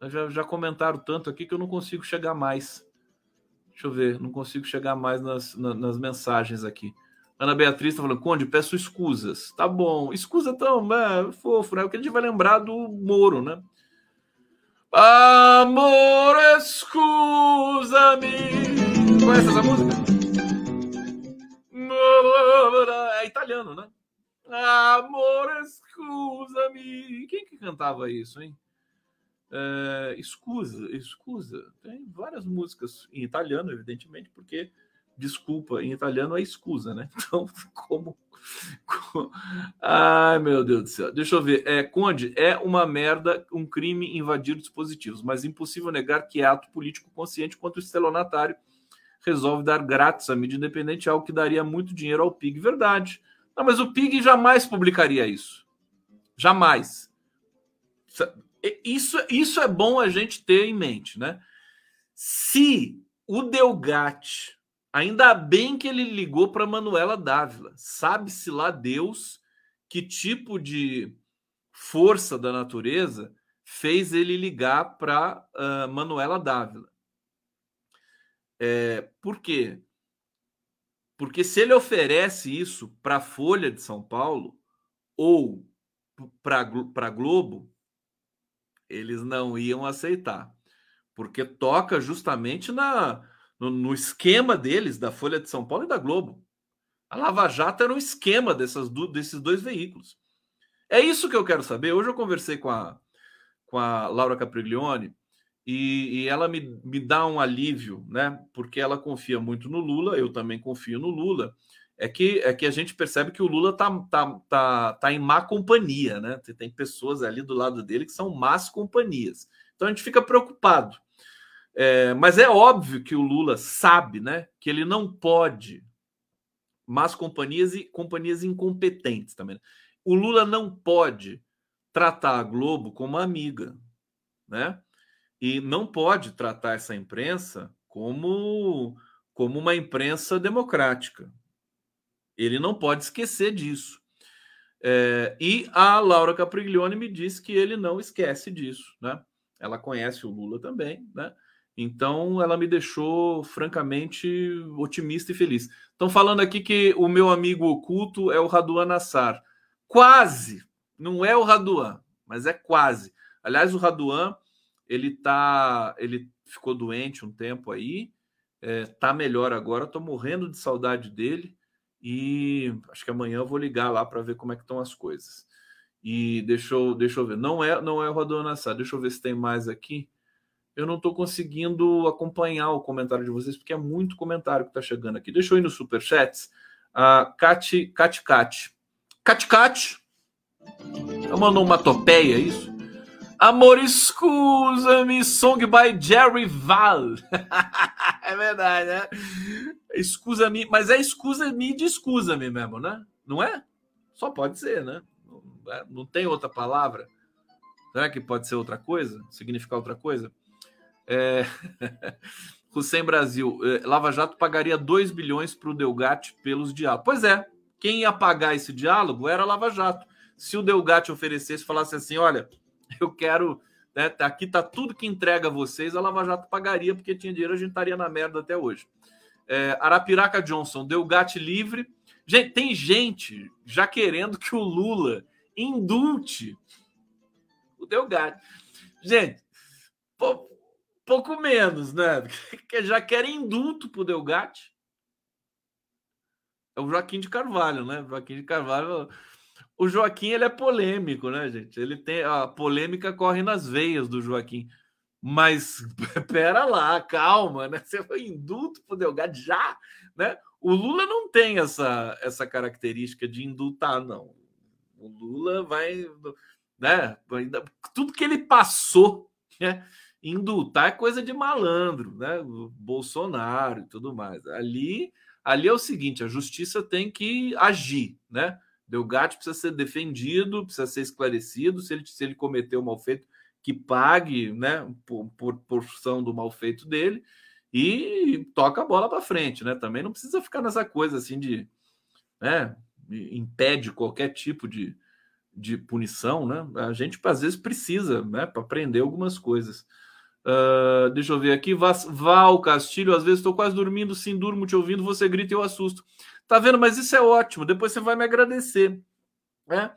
Já, já comentaram tanto aqui que eu não consigo chegar mais. Deixa eu ver, não consigo chegar mais nas, nas, nas mensagens aqui. Ana Beatriz está falando, Conde, peço escusas. Tá bom. Escusa tão é, fofo, né? O que a gente vai lembrar do Moro, né? Amor, escusa-me. Conhece essa música? É italiano, né? Amor, escusa-me. Quem que cantava isso, hein? É, escusa, escusa. Tem várias músicas em italiano, evidentemente, porque desculpa em italiano é escusa, né? (laughs) Então, como. Ai, meu Deus do céu. Deixa eu ver. É, Conde, é uma merda um crime invadir dispositivos, mas impossível negar que é ato político consciente quanto o estelionatário resolve dar grátis à mídia independente, algo que daria muito dinheiro ao PIG. Verdade. Não, mas o PIG jamais publicaria isso. Jamais. Isso, isso é bom a gente ter em mente, né? Se o Delgatti Ainda bem que ele ligou para Manuela Dávila. Sabe-se lá Deus que tipo de força da natureza fez ele ligar para uh, Manuela Dávila. É, por quê? Porque se ele oferece isso para a Folha de São Paulo ou para a Globo, eles não iam aceitar. Porque toca justamente na, no, no, esquema deles, da Folha de São Paulo e da Globo. A Lava Jato era um esquema dessas, desses dois veículos. É isso que eu quero saber. Hoje eu conversei com a, com a Laura Capriglione e, e ela me, me dá um alívio, né? Porque ela confia muito no Lula, eu também confio no Lula. É que, é que a gente percebe que o Lula tá, tá, tá, tá em má companhia, né? Tem pessoas ali do lado dele que são más companhias. Então a gente fica preocupado. É, mas é óbvio que o Lula sabe, né, que ele não pode, mas companhias e companhias incompetentes também. Né? O Lula não pode tratar a Globo como amiga, né? E não pode tratar essa imprensa como como uma imprensa democrática. Ele não pode esquecer disso. É, e a Laura Capriglione me disse que ele não esquece disso, né? ela conhece o Lula também, né? Então ela me deixou francamente otimista e feliz. Estão falando aqui que o meu amigo oculto é o Raduan Nassar. Quase, não é o Raduan, mas é quase. Aliás, o Raduan ele tá, ele ficou doente um tempo aí, é, tá melhor agora. Estou morrendo de saudade dele e acho que amanhã eu vou ligar lá para ver como é que estão as coisas. E deixa eu, deixa eu ver. Não é, não é o Raduan Nassar. Deixa eu ver se tem mais aqui eu não estou conseguindo acompanhar o comentário de vocês, porque é muito comentário que está chegando aqui. Deixa eu ir no Superchats. A Cati Cati Cati. Cati Cati. Eu mandou uma topeia, é isso? Amor, escusa-me, song by Jerry Val. (laughs) é verdade, né? Escusa-me, mas é escusa-me de escusa-me mesmo, né? Não é? Só pode ser, né? Não tem outra palavra. Será que pode ser outra coisa? Significar outra coisa? É... (laughs) Hussein Brasil, é, Lava Jato pagaria 2 bilhões para o Delgatti pelos diálogos. Pois é, quem ia pagar esse diálogo era Lava Jato. Se o Delgatti oferecesse, falasse assim: olha, eu quero. Né, tá, aqui tá tudo que entrega a vocês, a Lava Jato pagaria, porque tinha dinheiro, a gente estaria na merda até hoje. É, Arapiraca Johnson, Delgatti livre. Gente, tem gente já querendo que o Lula indulte o Delgatti. Gente, pô, pouco menos, né? (laughs) Que já querem indulto pro Delgatti. É o Joaquim de Carvalho, né? Joaquim de Carvalho. O Joaquim ele é polêmico, né, gente? Ele tem a polêmica corre nas veias do Joaquim. Mas (laughs) pera lá, calma, né? Você foi indulto pro Delgatti já, né? O Lula não tem essa essa característica de indultar, não. O Lula vai, né? Tudo que ele passou, né? Indultar é coisa de malandro, né? O Bolsonaro e tudo mais. Ali, ali é o seguinte: a justiça tem que agir, né? Delgatti precisa ser defendido, precisa ser esclarecido. Se ele, se ele cometeu um mal feito, que pague, né? Por, por porção do mal feito dele e toca a bola para frente, né? Também não precisa ficar nessa coisa assim de, né? Impede qualquer tipo de, de punição, né? A gente às vezes precisa, né? Para aprender algumas coisas. Uh, deixa eu ver aqui. Val Castilho, às vezes estou quase dormindo, sim, durmo te ouvindo, você grita e eu assusto. Tá vendo? Mas isso é ótimo. Depois você vai me agradecer. Né?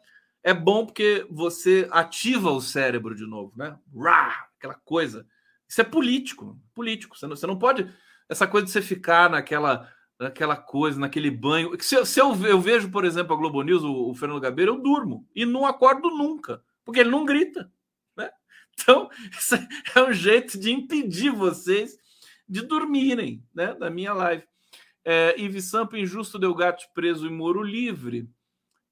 É bom porque você ativa o cérebro de novo, né? Rá, aquela coisa. Isso é político. Político. Você não, você não pode. Essa coisa de você ficar naquela naquela coisa, naquele banho. Se, se eu, eu, vejo, por exemplo, a Globo News, o, o Fernando Gabeira, eu durmo e não acordo nunca, porque ele não grita. Então, (laughs) isso é um jeito de impedir vocês de dormirem, né? Da minha live. É, Ives Sampo, injusto Delgatti preso e Moro livre.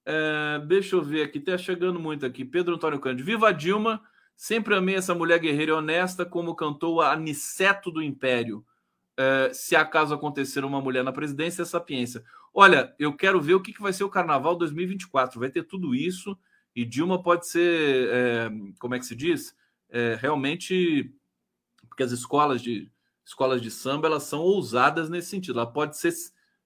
É, deixa eu ver aqui, tá chegando muito aqui. Pedro Antônio Cândido. Viva Dilma, sempre amei essa mulher guerreira e honesta, como cantou a Aniceto do Império. É, se acaso acontecer uma mulher na presidência, é sapiência. Olha, eu quero ver o que, que vai ser o Carnaval 2024. Vai ter tudo isso e Dilma pode ser, é, como é que se diz? É, realmente porque as escolas de escolas de samba elas são ousadas nesse sentido. Ela pode ser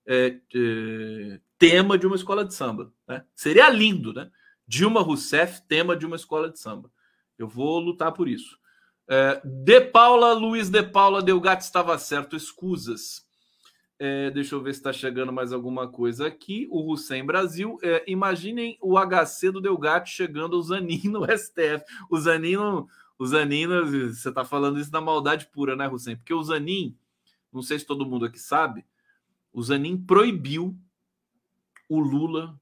é, é, tema de uma escola de samba. Né? Seria lindo, né? Dilma Rousseff, tema de uma escola de samba. Eu vou lutar por isso. É, de Paula, Luiz De Paula, Delgatti estava certo, escusas. É, deixa eu ver se está chegando mais alguma coisa aqui. O Hussein Brasil. É, imaginem o HC do Delgatti chegando ao Zanin no (laughs) STF. O Zanin não, o Zanin, você está falando isso na maldade pura, né, Hussein? Porque o Zanin, não sei se todo mundo aqui sabe, o Zanin proibiu o Lula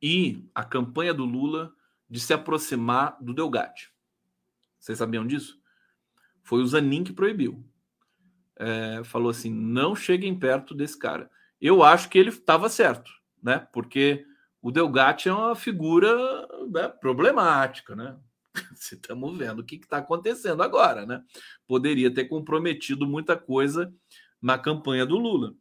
e a campanha do Lula de se aproximar do Delgatti. Vocês sabiam disso? Foi o Zanin que proibiu. É, falou assim: não cheguem perto desse cara. Eu acho que ele estava certo, né? Porque o Delgatti é uma figura né, problemática, né? (laughs) Estamos vendo o que está acontecendo agora, né? Poderia ter comprometido muita coisa na campanha do Lula.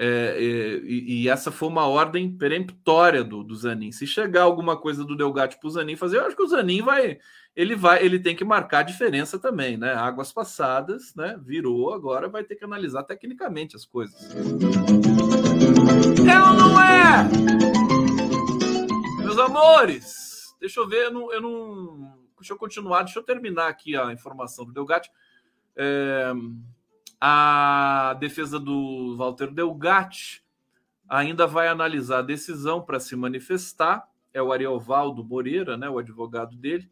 É, é, e, e, essa foi uma ordem peremptória do, do Zanin. Se chegar alguma coisa do Delgatti para o Zanin fazer, eu acho que o Zanin vai, ele vai, ele tem que marcar a diferença também, né? Águas passadas, né? Virou, agora vai ter que analisar tecnicamente as coisas. É ou não é? Meus amores, Deixa eu ver, eu não, eu não, deixa eu continuar, deixa eu terminar aqui a informação do Delgatti. É, a defesa do Walter Delgatti ainda vai analisar a decisão para se manifestar. É o Ariovaldo Moreira, né, o advogado dele.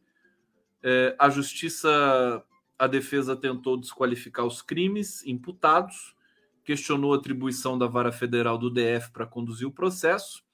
É, a justiça, a defesa tentou desqualificar os crimes imputados, questionou a atribuição da vara federal do DF para conduzir o processo.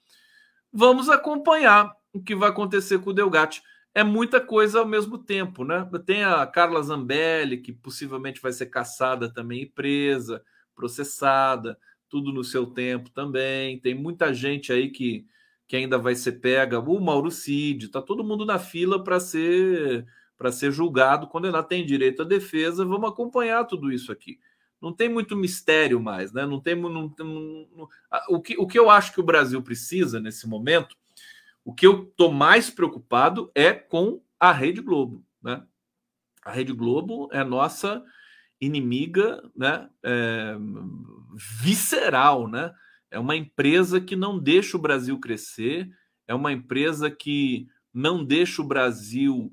Vamos acompanhar o que vai acontecer com o Delgatti. É muita coisa ao mesmo tempo, né? Tem a Carla Zambelli, que possivelmente vai ser caçada também e presa, processada tudo no seu tempo também. Tem muita gente aí que, que ainda vai ser pega. O Mauro Cid, tá todo mundo na fila para ser para ser julgado, condenado, tem direito à defesa. Vamos acompanhar tudo isso aqui. Não tem muito mistério mais, né? Não tem, não, não, não, o, que, o que eu acho que o Brasil precisa nesse momento, o que eu estou mais preocupado é com a Rede Globo, né? A Rede Globo é nossa inimiga, né? É, visceral, né? É uma empresa que não deixa o Brasil crescer, é uma empresa que não deixa o Brasil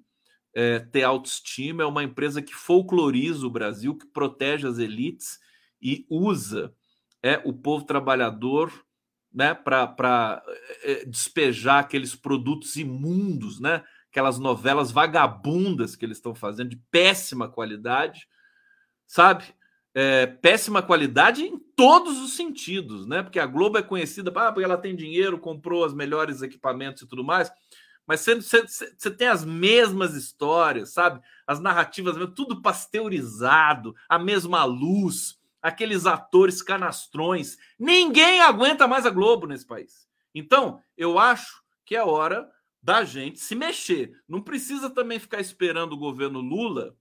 é, ter autoestima, é uma empresa que folcloriza o Brasil, que protege as elites e usa é, o povo trabalhador né, para é, despejar aqueles produtos imundos, né, aquelas novelas vagabundas que eles estão fazendo, de péssima qualidade, sabe? é, péssima qualidade em todos os sentidos, né? Porque a Globo é conhecida ah, porque ela tem dinheiro, comprou os melhores equipamentos e tudo mais. Mas você tem as mesmas histórias, sabe? As narrativas, tudo pasteurizado, a mesma luz, aqueles atores canastrões. Ninguém aguenta mais a Globo nesse país. Então, eu acho que é hora da gente se mexer. Não precisa também ficar esperando o governo Lula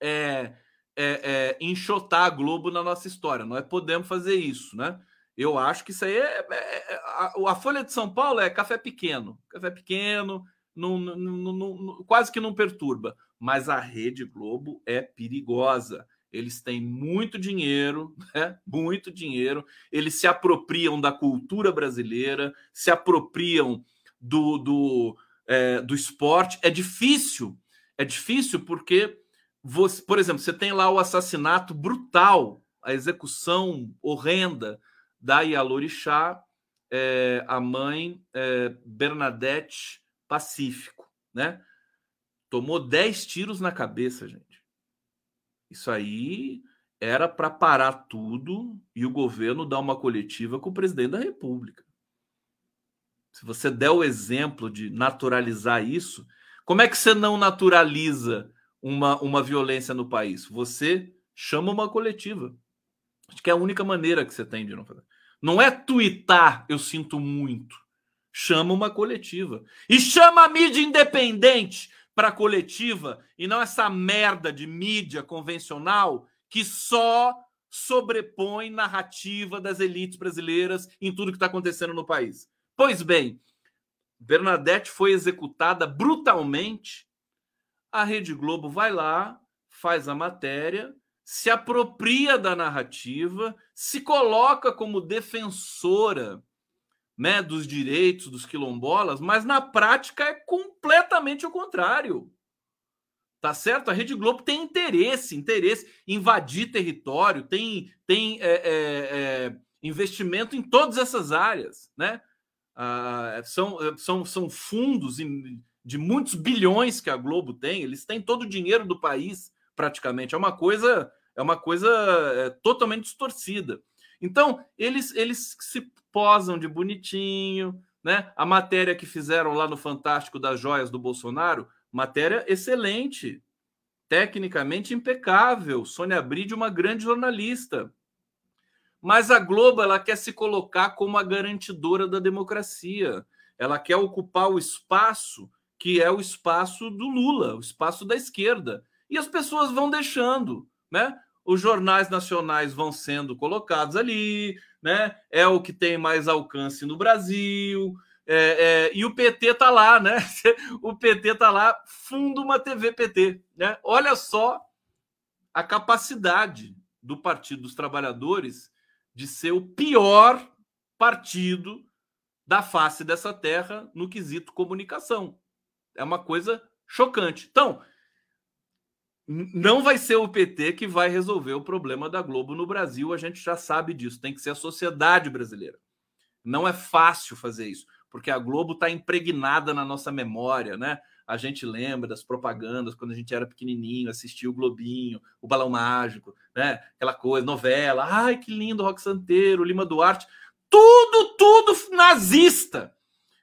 é, é, é, enxotar a Globo na nossa história. Nós podemos fazer isso, né? Eu acho que isso aí é, é, é a, a, Folha de São Paulo é café pequeno, café pequeno, não, não, não, quase que não perturba. Mas a Rede Globo é perigosa. Eles têm muito dinheiro, (laughs) né? muito dinheiro. Eles se apropriam da cultura brasileira, se apropriam do, do, é, do esporte. É difícil, é difícil porque você, por exemplo, você tem lá o assassinato brutal, a execução horrenda da Yalorixá, é, a mãe é, Bernadette Pacífico, né? Tomou 10 tiros na cabeça, gente. Isso aí era para parar tudo e o governo dar uma coletiva com o presidente da República. Se você der o exemplo de naturalizar isso, como é que você não naturaliza uma, uma violência no país? Você chama uma coletiva. Acho que é a única maneira que você tem de não fazer. Não é twittar, eu sinto muito. Chama uma coletiva. E chama a mídia independente para a coletiva e não essa merda de mídia convencional que só sobrepõe narrativa das elites brasileiras em tudo que está acontecendo no país. Pois bem, Bernadette foi executada brutalmente a Rede Globo vai lá, faz a matéria, se apropria da narrativa, se coloca como defensora né, dos direitos dos quilombolas, mas na prática é completamente o contrário. Tá certo? A Rede Globo tem interesse, interesse em invadir território, tem, tem é, é, é, investimento em todas essas áreas, né? Ah, são, são, são fundos de muitos bilhões que a Globo tem, eles têm todo o dinheiro do país praticamente. É uma coisa, é uma coisa é, totalmente distorcida. Então, eles eles se posam de bonitinho, né? A matéria que fizeram lá no Fantástico das Joias do Bolsonaro, matéria excelente, tecnicamente impecável. Sônia Bride, uma grande jornalista. Mas a Globo ela quer se colocar como a garantidora da democracia. Ela quer ocupar o espaço que é o espaço do Lula, o espaço da esquerda. E as pessoas vão deixando, né? Os jornais nacionais vão sendo colocados ali, né? É o que tem mais alcance no Brasil. É, é, e o PT tá lá, né? (laughs) O PT tá lá, fundo uma TV PT, né? Olha só a capacidade do Partido dos Trabalhadores de ser o pior partido da face dessa terra no quesito comunicação. É uma coisa chocante. Então, não vai ser o PT que vai resolver o problema da Globo no Brasil, a gente já sabe disso. Tem que ser a sociedade brasileira. Não é fácil fazer isso, porque a Globo está impregnada na nossa memória, né? A gente lembra das propagandas quando a gente era pequenininho, assistia o Globinho, o Balão Mágico, né? Aquela coisa, novela. Ai, que lindo, Rock Santeiro, Lima Duarte. Tudo, tudo nazista.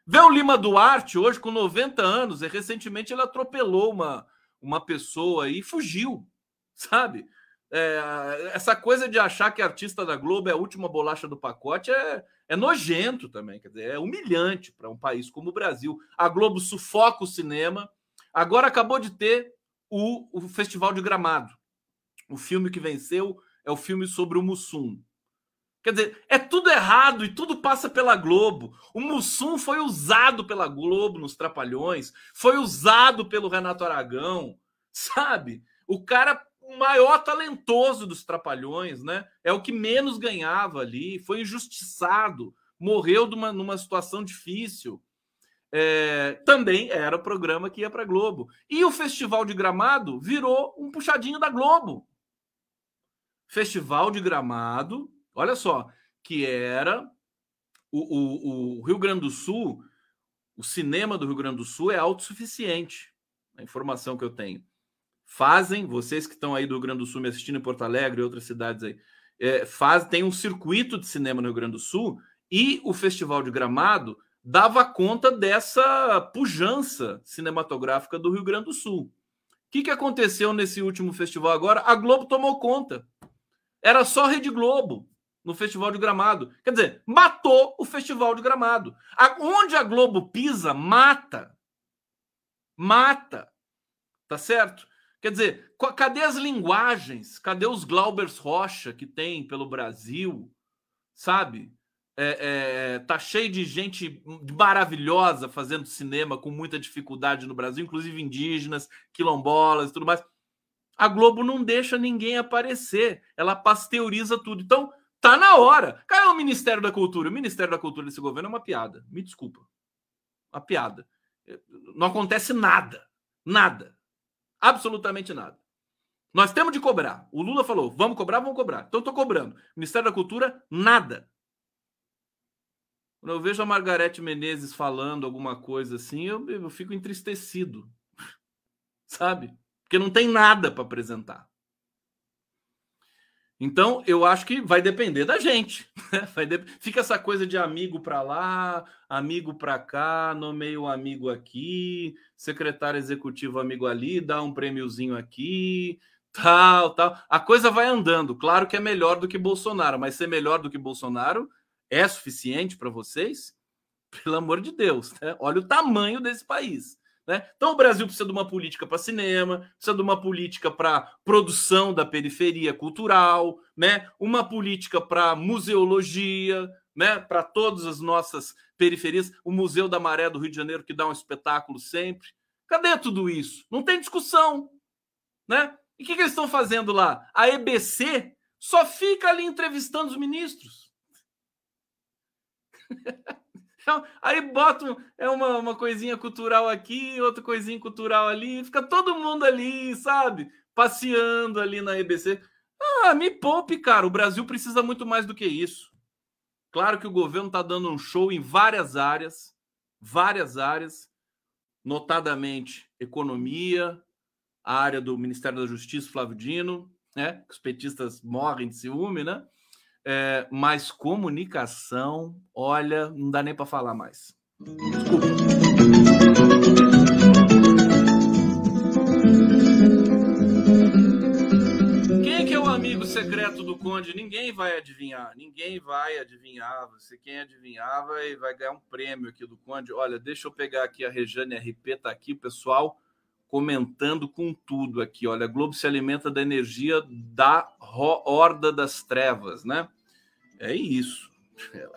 Vê o Lima Duarte hoje com 90 anos, e recentemente ele atropelou uma, uma pessoa e fugiu, sabe? É, essa coisa de achar que artista da Globo é a última bolacha do pacote é, é nojento também, quer dizer, é humilhante para um país como o Brasil. A Globo sufoca o cinema. Agora acabou de ter o, o Festival de Gramado. O filme que venceu é o filme sobre o Mussum. Quer dizer, é tudo errado e tudo passa pela Globo. O Mussum foi usado pela Globo nos Trapalhões, foi usado pelo Renato Aragão, sabe? O cara maior talentoso dos Trapalhões, né? É o que menos ganhava ali, foi injustiçado, morreu numa, numa situação difícil. É, também era programa que ia para Globo. E o Festival de Gramado virou um puxadinho da Globo. Festival de Gramado Olha só, que era o, o, o Rio Grande do Sul, o cinema do Rio Grande do Sul é autossuficiente. A informação que eu tenho. Fazem, vocês que estão aí do Rio Grande do Sul me assistindo em Porto Alegre e outras cidades aí, é, faz, tem um circuito de cinema no Rio Grande do Sul e o Festival de Gramado dava conta dessa pujança cinematográfica do Rio Grande do Sul. O que, que aconteceu nesse último festival agora? A Globo tomou conta. Era só Rede Globo no Festival de Gramado. Quer dizer, matou o Festival de Gramado. A, onde a Globo pisa, mata. Mata. Tá certo? Quer dizer, cadê as linguagens? Cadê os Glaubers Rocha que tem pelo Brasil? Sabe? É, é, tá cheio de gente maravilhosa fazendo cinema com muita dificuldade no Brasil, inclusive indígenas, quilombolas e tudo mais. A Globo não deixa ninguém aparecer, ela pasteuriza tudo. Então, Tá na hora. Caiu o Ministério da Cultura. O Ministério da Cultura desse governo é uma piada. Me desculpa. Uma piada. Não acontece nada. Nada. Absolutamente nada. Nós temos de cobrar. O Lula falou: vamos cobrar, vamos cobrar. Então eu tô cobrando. Ministério da Cultura, nada. Quando eu vejo a Margarete Menezes falando alguma coisa assim, eu, eu fico entristecido. (laughs) Sabe? Porque não tem nada para apresentar. Então, eu acho que vai depender da gente. (laughs) Né? De... Fica essa coisa de amigo para lá, amigo para cá, nomeio um amigo aqui, secretário executivo amigo ali, dá um prêmiozinho aqui, tal, tal. A coisa vai andando. Claro que é melhor do que Bolsonaro, mas ser melhor do que Bolsonaro é suficiente para vocês? Pelo amor de Deus, né? Olha o tamanho desse país. Né? Então o Brasil precisa de uma política para cinema, precisa de uma política para produção da periferia cultural, né? uma política para museologia, né? para todas as nossas periferias, o Museu da Maré do Rio de Janeiro, que dá um espetáculo sempre. Cadê tudo isso? Não tem discussão. Né? E o que, que eles estão fazendo lá? A EBC só fica ali entrevistando os ministros. (laughs) Então, aí botam é uma, uma coisinha cultural aqui, outra coisinha cultural ali, fica todo mundo ali, sabe? Passeando ali na EBC. Ah, me poupe, cara. O Brasil precisa muito mais do que isso. Claro que o governo está dando um show em várias áreas, várias áreas, notadamente economia, a área do Ministério da Justiça, Flávio Dino, né? Os petistas morrem de ciúme, né? É, mas comunicação, olha, não dá nem para falar mais. Desculpa. Quem que é o amigo secreto do Conde? Ninguém vai adivinhar. Ninguém vai adivinhar. Você quem adivinhar vai, vai ganhar um prêmio aqui do Conde. Olha, deixa eu pegar aqui a Rejane RP, tá aqui, pessoal comentando com tudo aqui. Olha, Globo se alimenta da energia da horda das trevas, né? É isso.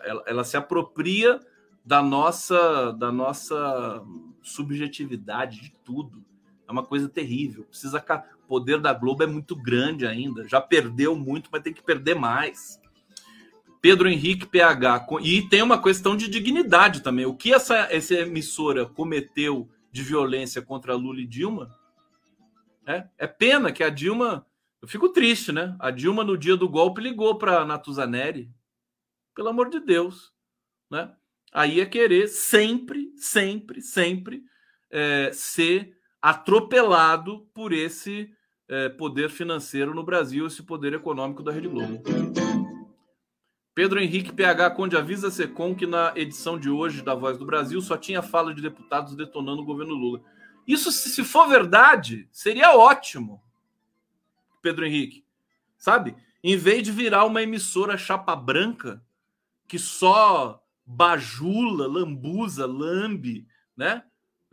Ela, ela, se apropria da nossa, da nossa subjetividade de tudo. É uma coisa terrível. Precisa o poder da Globo é muito grande ainda. Já perdeu muito, mas tem que perder mais. Pedro Henrique PH. E tem uma questão de dignidade também. O que essa, essa emissora cometeu de violência contra Lula e Dilma. É, é pena que a Dilma. Eu fico triste, né? A Dilma, no dia do golpe, ligou para Natuzaneri. Pelo amor de Deus. Né? Aí é querer sempre, sempre, sempre é, ser atropelado por esse é, poder financeiro no Brasil, esse poder econômico da Rede Globo. Pedro Henrique PH Conde avisa a Secom que na edição de hoje da Voz do Brasil só tinha fala de deputados detonando o governo Lula. Isso, se for verdade, seria ótimo, Pedro Henrique. Sabe? Em vez de virar uma emissora chapa branca que só bajula, lambuza, lambe, né?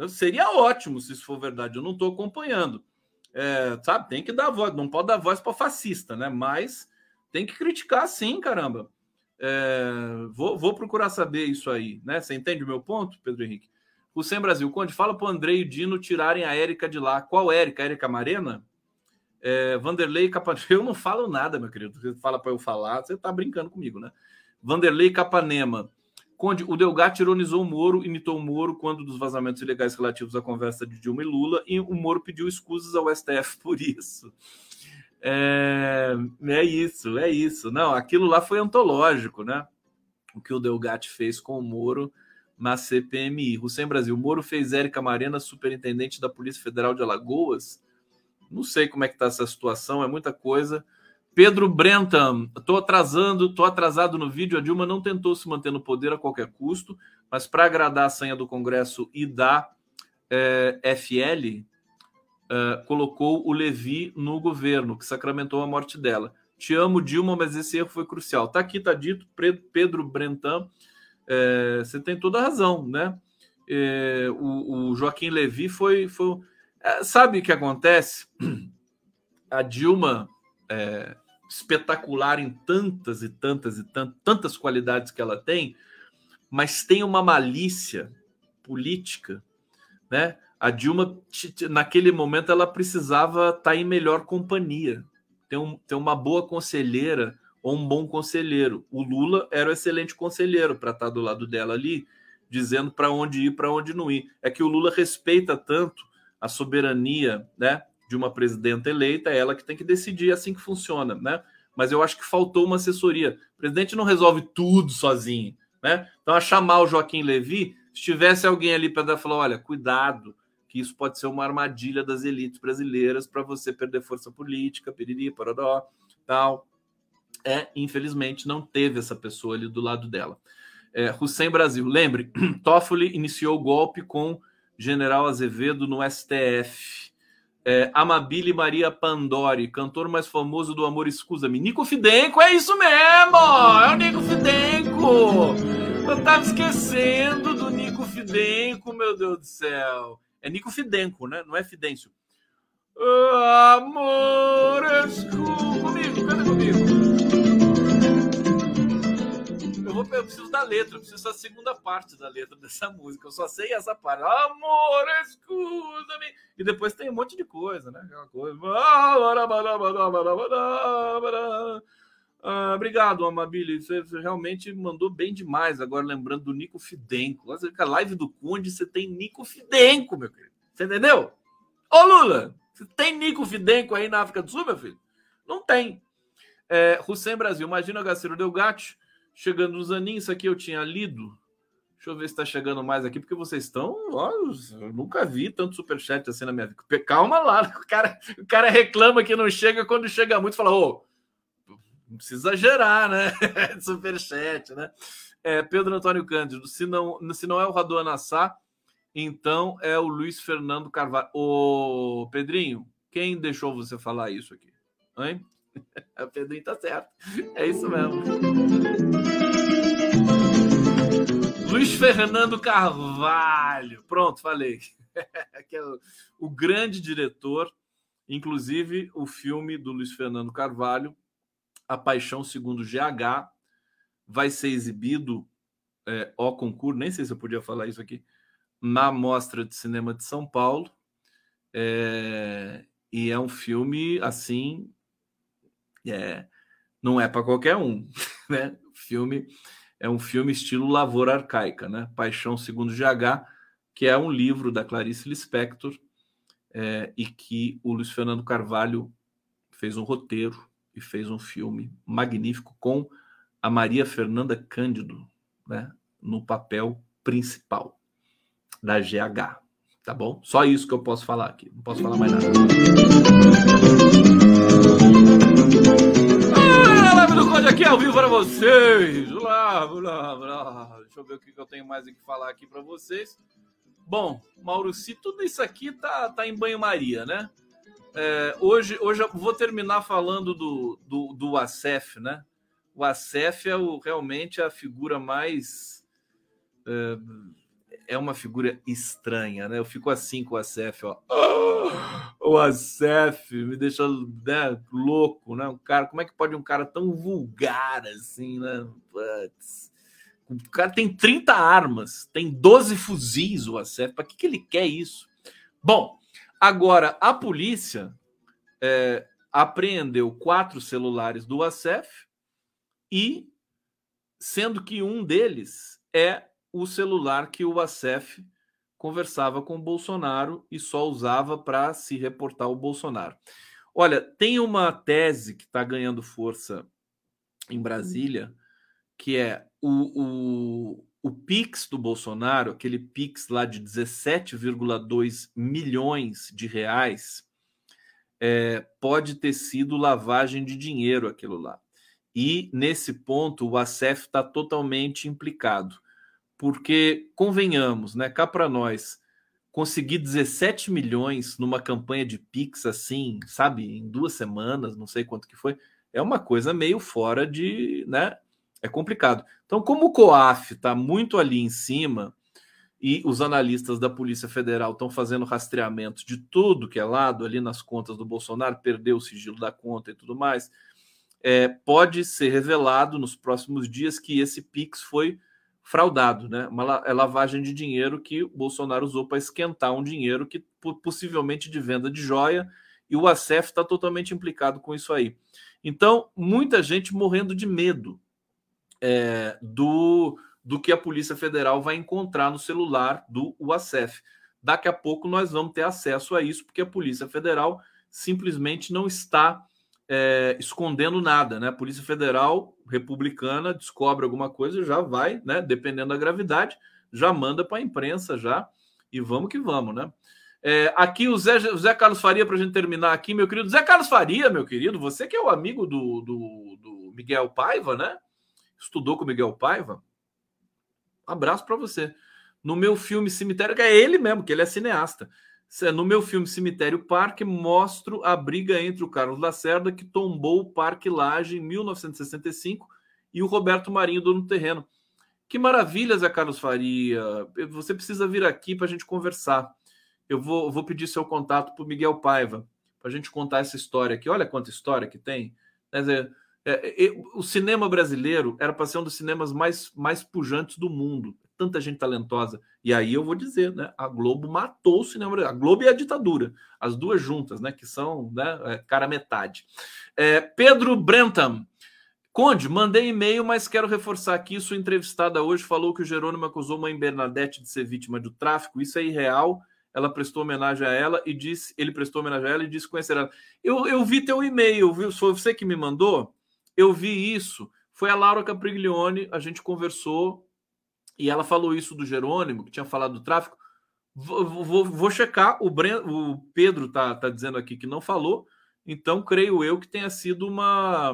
Seria ótimo se isso for verdade. Eu não estou acompanhando. É, sabe, tem que dar voz, não pode dar voz para fascista, né? Mas tem que criticar sim, caramba. É, vou, vou, procurar saber isso aí, né? Você entende o meu ponto, Pedro Henrique? O Sem Brasil, Conde, fala para o André e Dino tirarem a Érica de lá. Qual Érica? Érica Marena? É, Vanderlei Capanema. (laughs) Eu não falo nada, meu querido. Você fala para eu falar, você está brincando comigo, né? Vanderlei Capanema. Conde, o Delgatti ironizou o Moro, imitou o Moro quando dos vazamentos ilegais relativos à conversa de Dilma e Lula, e o Moro pediu escusas ao STF (laughs) por isso. É, é isso, é isso. Não, aquilo lá foi antológico, né? O que o Delgatti fez com o Moro na CPMI. Sem Brasil, Moro fez Érica Marena superintendente da Polícia Federal de Alagoas. Não sei como é que está essa situação, é muita coisa. Pedro Brentham, estou atrasando, estou atrasado no vídeo. A Dilma não tentou se manter no poder a qualquer custo, mas para agradar a senha do Congresso e da eh, FL, eh, colocou o Levi no governo, que sacramentou a morte dela. Te amo, Dilma, mas esse erro foi crucial. Tá aqui, tá dito, Pedro Brentham, é, você tem toda a razão, né? o, o, Joaquim Levi foi. foi sabe o que acontece? (clears throat) A Dilma espetacular em tantas e tantas e tantas qualidades que ela tem, mas tem uma malícia política, né? A Dilma, naquele momento, ela precisava estar tá em melhor companhia, ter, um, ter uma boa conselheira ou um bom conselheiro. O Lula era um excelente conselheiro para estar tá do lado dela ali, dizendo para onde ir, para onde não ir. É que o Lula respeita tanto a soberania, né? de uma presidenta eleita, é ela que tem que decidir, é assim que funciona, né? Mas eu acho que faltou uma assessoria. O presidente não resolve tudo sozinho, né? Então, a chamar o Joaquim Levi, se tivesse alguém ali para falar, olha, cuidado, que isso pode ser uma armadilha das elites brasileiras para você perder força política, piriri, parodó, tal. É, infelizmente, não teve essa pessoa ali do lado dela. É, Hussein Brasil, lembre, (clears throat) Toffoli iniciou o golpe com General Azevedo no STF. É, Amabile Maria Pandori, cantor mais famoso do Amor Escusa-me. Nico Fidenco, é isso mesmo! É o Nico Fidenco! Eu tava esquecendo do Nico Fidenco, meu Deus do céu. É Nico Fidenco, né? Não é Fidêncio. Amor escusa. Comigo, canta comigo vou, eu preciso da letra, eu preciso da segunda parte da letra dessa música. Eu só sei essa parte. Amor, escuta-me. E depois tem um monte de coisa, né? Aquela coisa. Ah, obrigado, Amabile. Você realmente mandou bem demais. Agora, lembrando do Nico Fidenco. A live do Conde, você tem Nico Fidenco, meu querido. Você entendeu? Ô, Lula, você tem Nico Fidenco aí na África do Sul, meu filho? Não tem. É, Hussein Brasil, imagina o Gaciro Delgatti Chegando nos aninhos, isso aqui eu tinha lido. Deixa eu ver se está chegando mais aqui, porque vocês estão. Ó, eu nunca vi tanto superchat assim na minha vida. Calma lá, (laughs) o cara, o cara reclama que não chega, quando chega muito, fala, ô, não precisa exagerar, né? (laughs) superchat, né? É, Pedro Antônio Cândido, se não, se não é o Radon Nassá, então é o Luiz Fernando Carvalho. Ô, Pedrinho, quem deixou você falar isso aqui? Hein? (laughs) O Pedrinho tá certo. É isso mesmo. Luiz Fernando Carvalho. Pronto, falei. (laughs) que é o, o, grande diretor, inclusive o filme do Luiz Fernando Carvalho, A Paixão Segundo GH, vai ser exibido é, ao concurso, nem sei se eu podia falar isso aqui, na Mostra de Cinema de São Paulo. É, e é um filme assim é, não é para qualquer um, (laughs) né? Filme é um filme estilo Lavoura Arcaica, né? Paixão segundo GH, que é um livro da Clarice Lispector é, e que o Luiz Fernando Carvalho fez um roteiro e fez um filme magnífico com a Maria Fernanda Cândido, né, no papel principal da GH, tá bom? Só isso que eu posso falar aqui, não posso falar mais nada. Aqui ao vivo para vocês. Lá, lá, lá. Deixa eu ver o que eu tenho mais que falar aqui para vocês. Bom, Maurici, tudo isso aqui tá, tá em banho-maria, né? É, hoje, hoje eu vou terminar falando do, do, do Acef, né? O Acef é o, realmente a figura mais. É, é, uma figura estranha, né? Eu fico assim com o Acef, ó. Oh, o Acef me deixa né, louco, né? Um cara, como é que pode um cara tão vulgar assim, né? Putz. O cara tem 30 armas, tem 12 fuzis o Acef. Para que, que ele quer isso? Bom, agora a polícia é, apreendeu quatro celulares do Acef e sendo que um deles é o celular que o Acef conversava com o Bolsonaro e só usava para se reportar o Bolsonaro. Olha, tem uma tese que está ganhando força em Brasília, que é o, o, o Pix do Bolsonaro, aquele Pix lá de 17,2 milhões de reais, é, pode ter sido lavagem de dinheiro aquilo lá. E nesse ponto o ACF está totalmente implicado. Porque, convenhamos, né, cá para nós, conseguir 17 milhões numa campanha de Pix assim, sabe, em duas semanas, não sei quanto que foi, é uma coisa meio fora de, né, é complicado. Então, como o COAF está muito ali em cima e os analistas da Polícia Federal estão fazendo rastreamento de tudo que é lado ali nas contas do Bolsonaro, perdeu o sigilo da conta e tudo mais, é, pode ser revelado nos próximos dias que esse Pix foi fraudado, né? Uma é lavagem de dinheiro que o Bolsonaro usou para esquentar um dinheiro que possivelmente de venda de joia e o ACF está totalmente implicado com isso aí. Então, muita gente morrendo de medo é, do, do que a Polícia Federal vai encontrar no celular do UACF. Daqui a pouco nós vamos ter acesso a isso, porque a Polícia Federal simplesmente não está é, escondendo nada, né? A Polícia Federal republicana descobre alguma coisa, já vai, né? Dependendo da gravidade, já manda para a imprensa já e vamos que vamos, né? É, aqui o Zé, o Zé Carlos Faria, para a gente terminar aqui, meu querido. Zé Carlos Faria, meu querido, você que é o amigo do, do, do Miguel Paiva, né? estudou com Miguel Paiva, abraço para você. No meu filme Cemitério, que é ele mesmo, que ele é cineasta. No meu filme Cemitério Parque, mostro a briga entre o Carlos Lacerda, que tombou o Parque Laje em 1965, e o Roberto Marinho, dono do terreno. Que maravilha, Zé Carlos Faria. Você precisa vir aqui para a gente conversar. Eu vou, vou pedir seu contato para o Miguel Paiva, para a gente contar essa história aqui. Olha quanta história que tem. Quer dizer, é, é, o cinema brasileiro era para ser um dos cinemas mais, mais pujantes do mundo. Tanta gente talentosa. E aí eu vou dizer, né? A Globo matou o cinema brasileiro. A Globo e a ditadura. As duas juntas, né? Que são né, é, cara metade. É, Pedro Brentham. Conde, mandei e-mail, mas quero reforçar aqui. Sua entrevistada hoje falou que o Jerônimo acusou mãe Bernadette de ser vítima do tráfico. Isso é irreal ela prestou homenagem a ela e disse, ele prestou homenagem a ela e disse conhecer ela. Eu, eu vi teu e-mail, viu? Foi você que me mandou? Eu vi isso. Foi a Laura Capriglione, a gente conversou e ela falou isso do Jerônimo, que tinha falado do tráfico. Vou, vou, vou checar. O, o Pedro tá, tá dizendo aqui que não falou, então creio eu que tenha sido uma,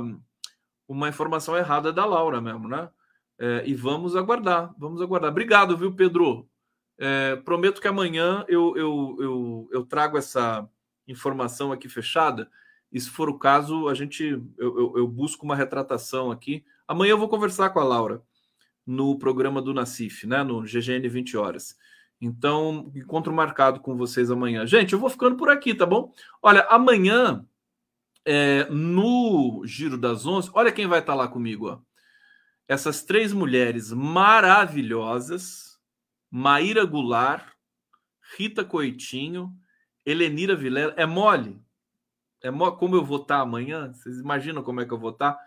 uma informação errada da Laura mesmo, né? É, e vamos aguardar, vamos aguardar. Obrigado, viu, Pedro? É, prometo que amanhã eu, eu, eu, eu trago essa informação aqui fechada e se for o caso, a gente eu, eu, eu, busco uma retratação aqui. Amanhã eu vou conversar com a Laura no programa do Nacif, né? No GGN 20 horas. Então, encontro marcado com vocês amanhã. Gente, eu vou ficando por aqui, tá bom? Olha, amanhã, é, no Giro das Onze, olha quem vai estar lá comigo, ó. Essas três mulheres maravilhosas: Maíra Goulart, Rita Coitinho, Helenira Vilela. É mole? é como eu vou estar amanhã. Vocês imaginam como é que eu vou estar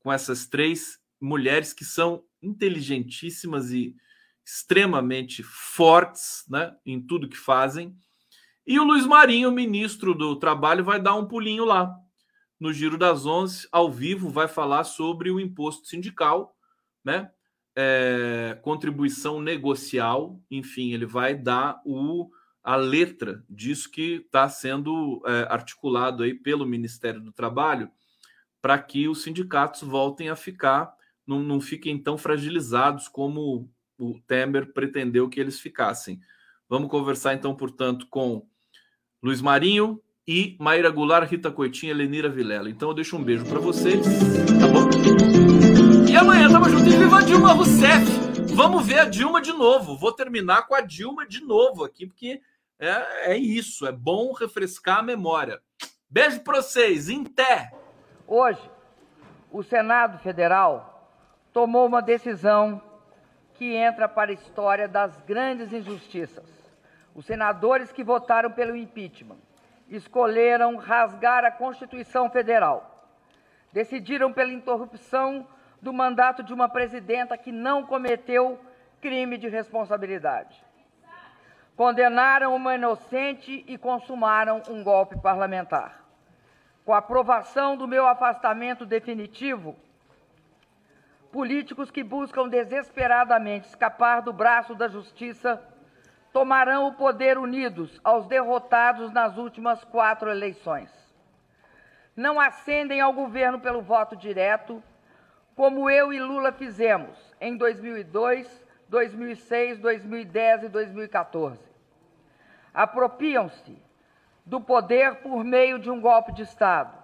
com essas três mulheres que são inteligentíssimas e, extremamente fortes né, em tudo que fazem. E o Luiz Marinho, ministro do Trabalho, vai dar um pulinho lá. No Giro das Onze, ao vivo, vai falar sobre o imposto sindical, né? É, contribuição negocial, enfim, ele vai dar o, a letra disso que está sendo é, articulado aí pelo Ministério do Trabalho para que os sindicatos voltem a ficar, não, não fiquem tão fragilizados como o Temer pretendeu que eles ficassem. Vamos conversar então, portanto, com Luiz Marinho e Maíra Goulart, Rita Coitinha, Lenira Vilela. Então eu deixo um beijo para vocês, tá bom? E amanhã tamo junto e viva Dilma Rousseff. Vamos ver a Dilma de novo. Vou terminar com a Dilma de novo aqui, porque é, é isso. É bom refrescar a memória. Beijo para vocês. Em té. Hoje, o Senado Federal tomou uma decisão que entra para a história das grandes injustiças. Os senadores que votaram pelo impeachment escolheram rasgar a Constituição Federal. Decidiram pela interrupção do mandato de uma presidenta que não cometeu crime de responsabilidade. Condenaram uma inocente e consumaram um golpe parlamentar. Com a aprovação do meu afastamento definitivo, políticos que buscam desesperadamente escapar do braço da justiça tomarão o poder unidos aos derrotados nas últimas quatro eleições. Não ascendem ao governo pelo voto direto, como eu e Lula fizemos em 2002, 2006, 2010 e 2014. Apropriam-se do poder por meio de um golpe de Estado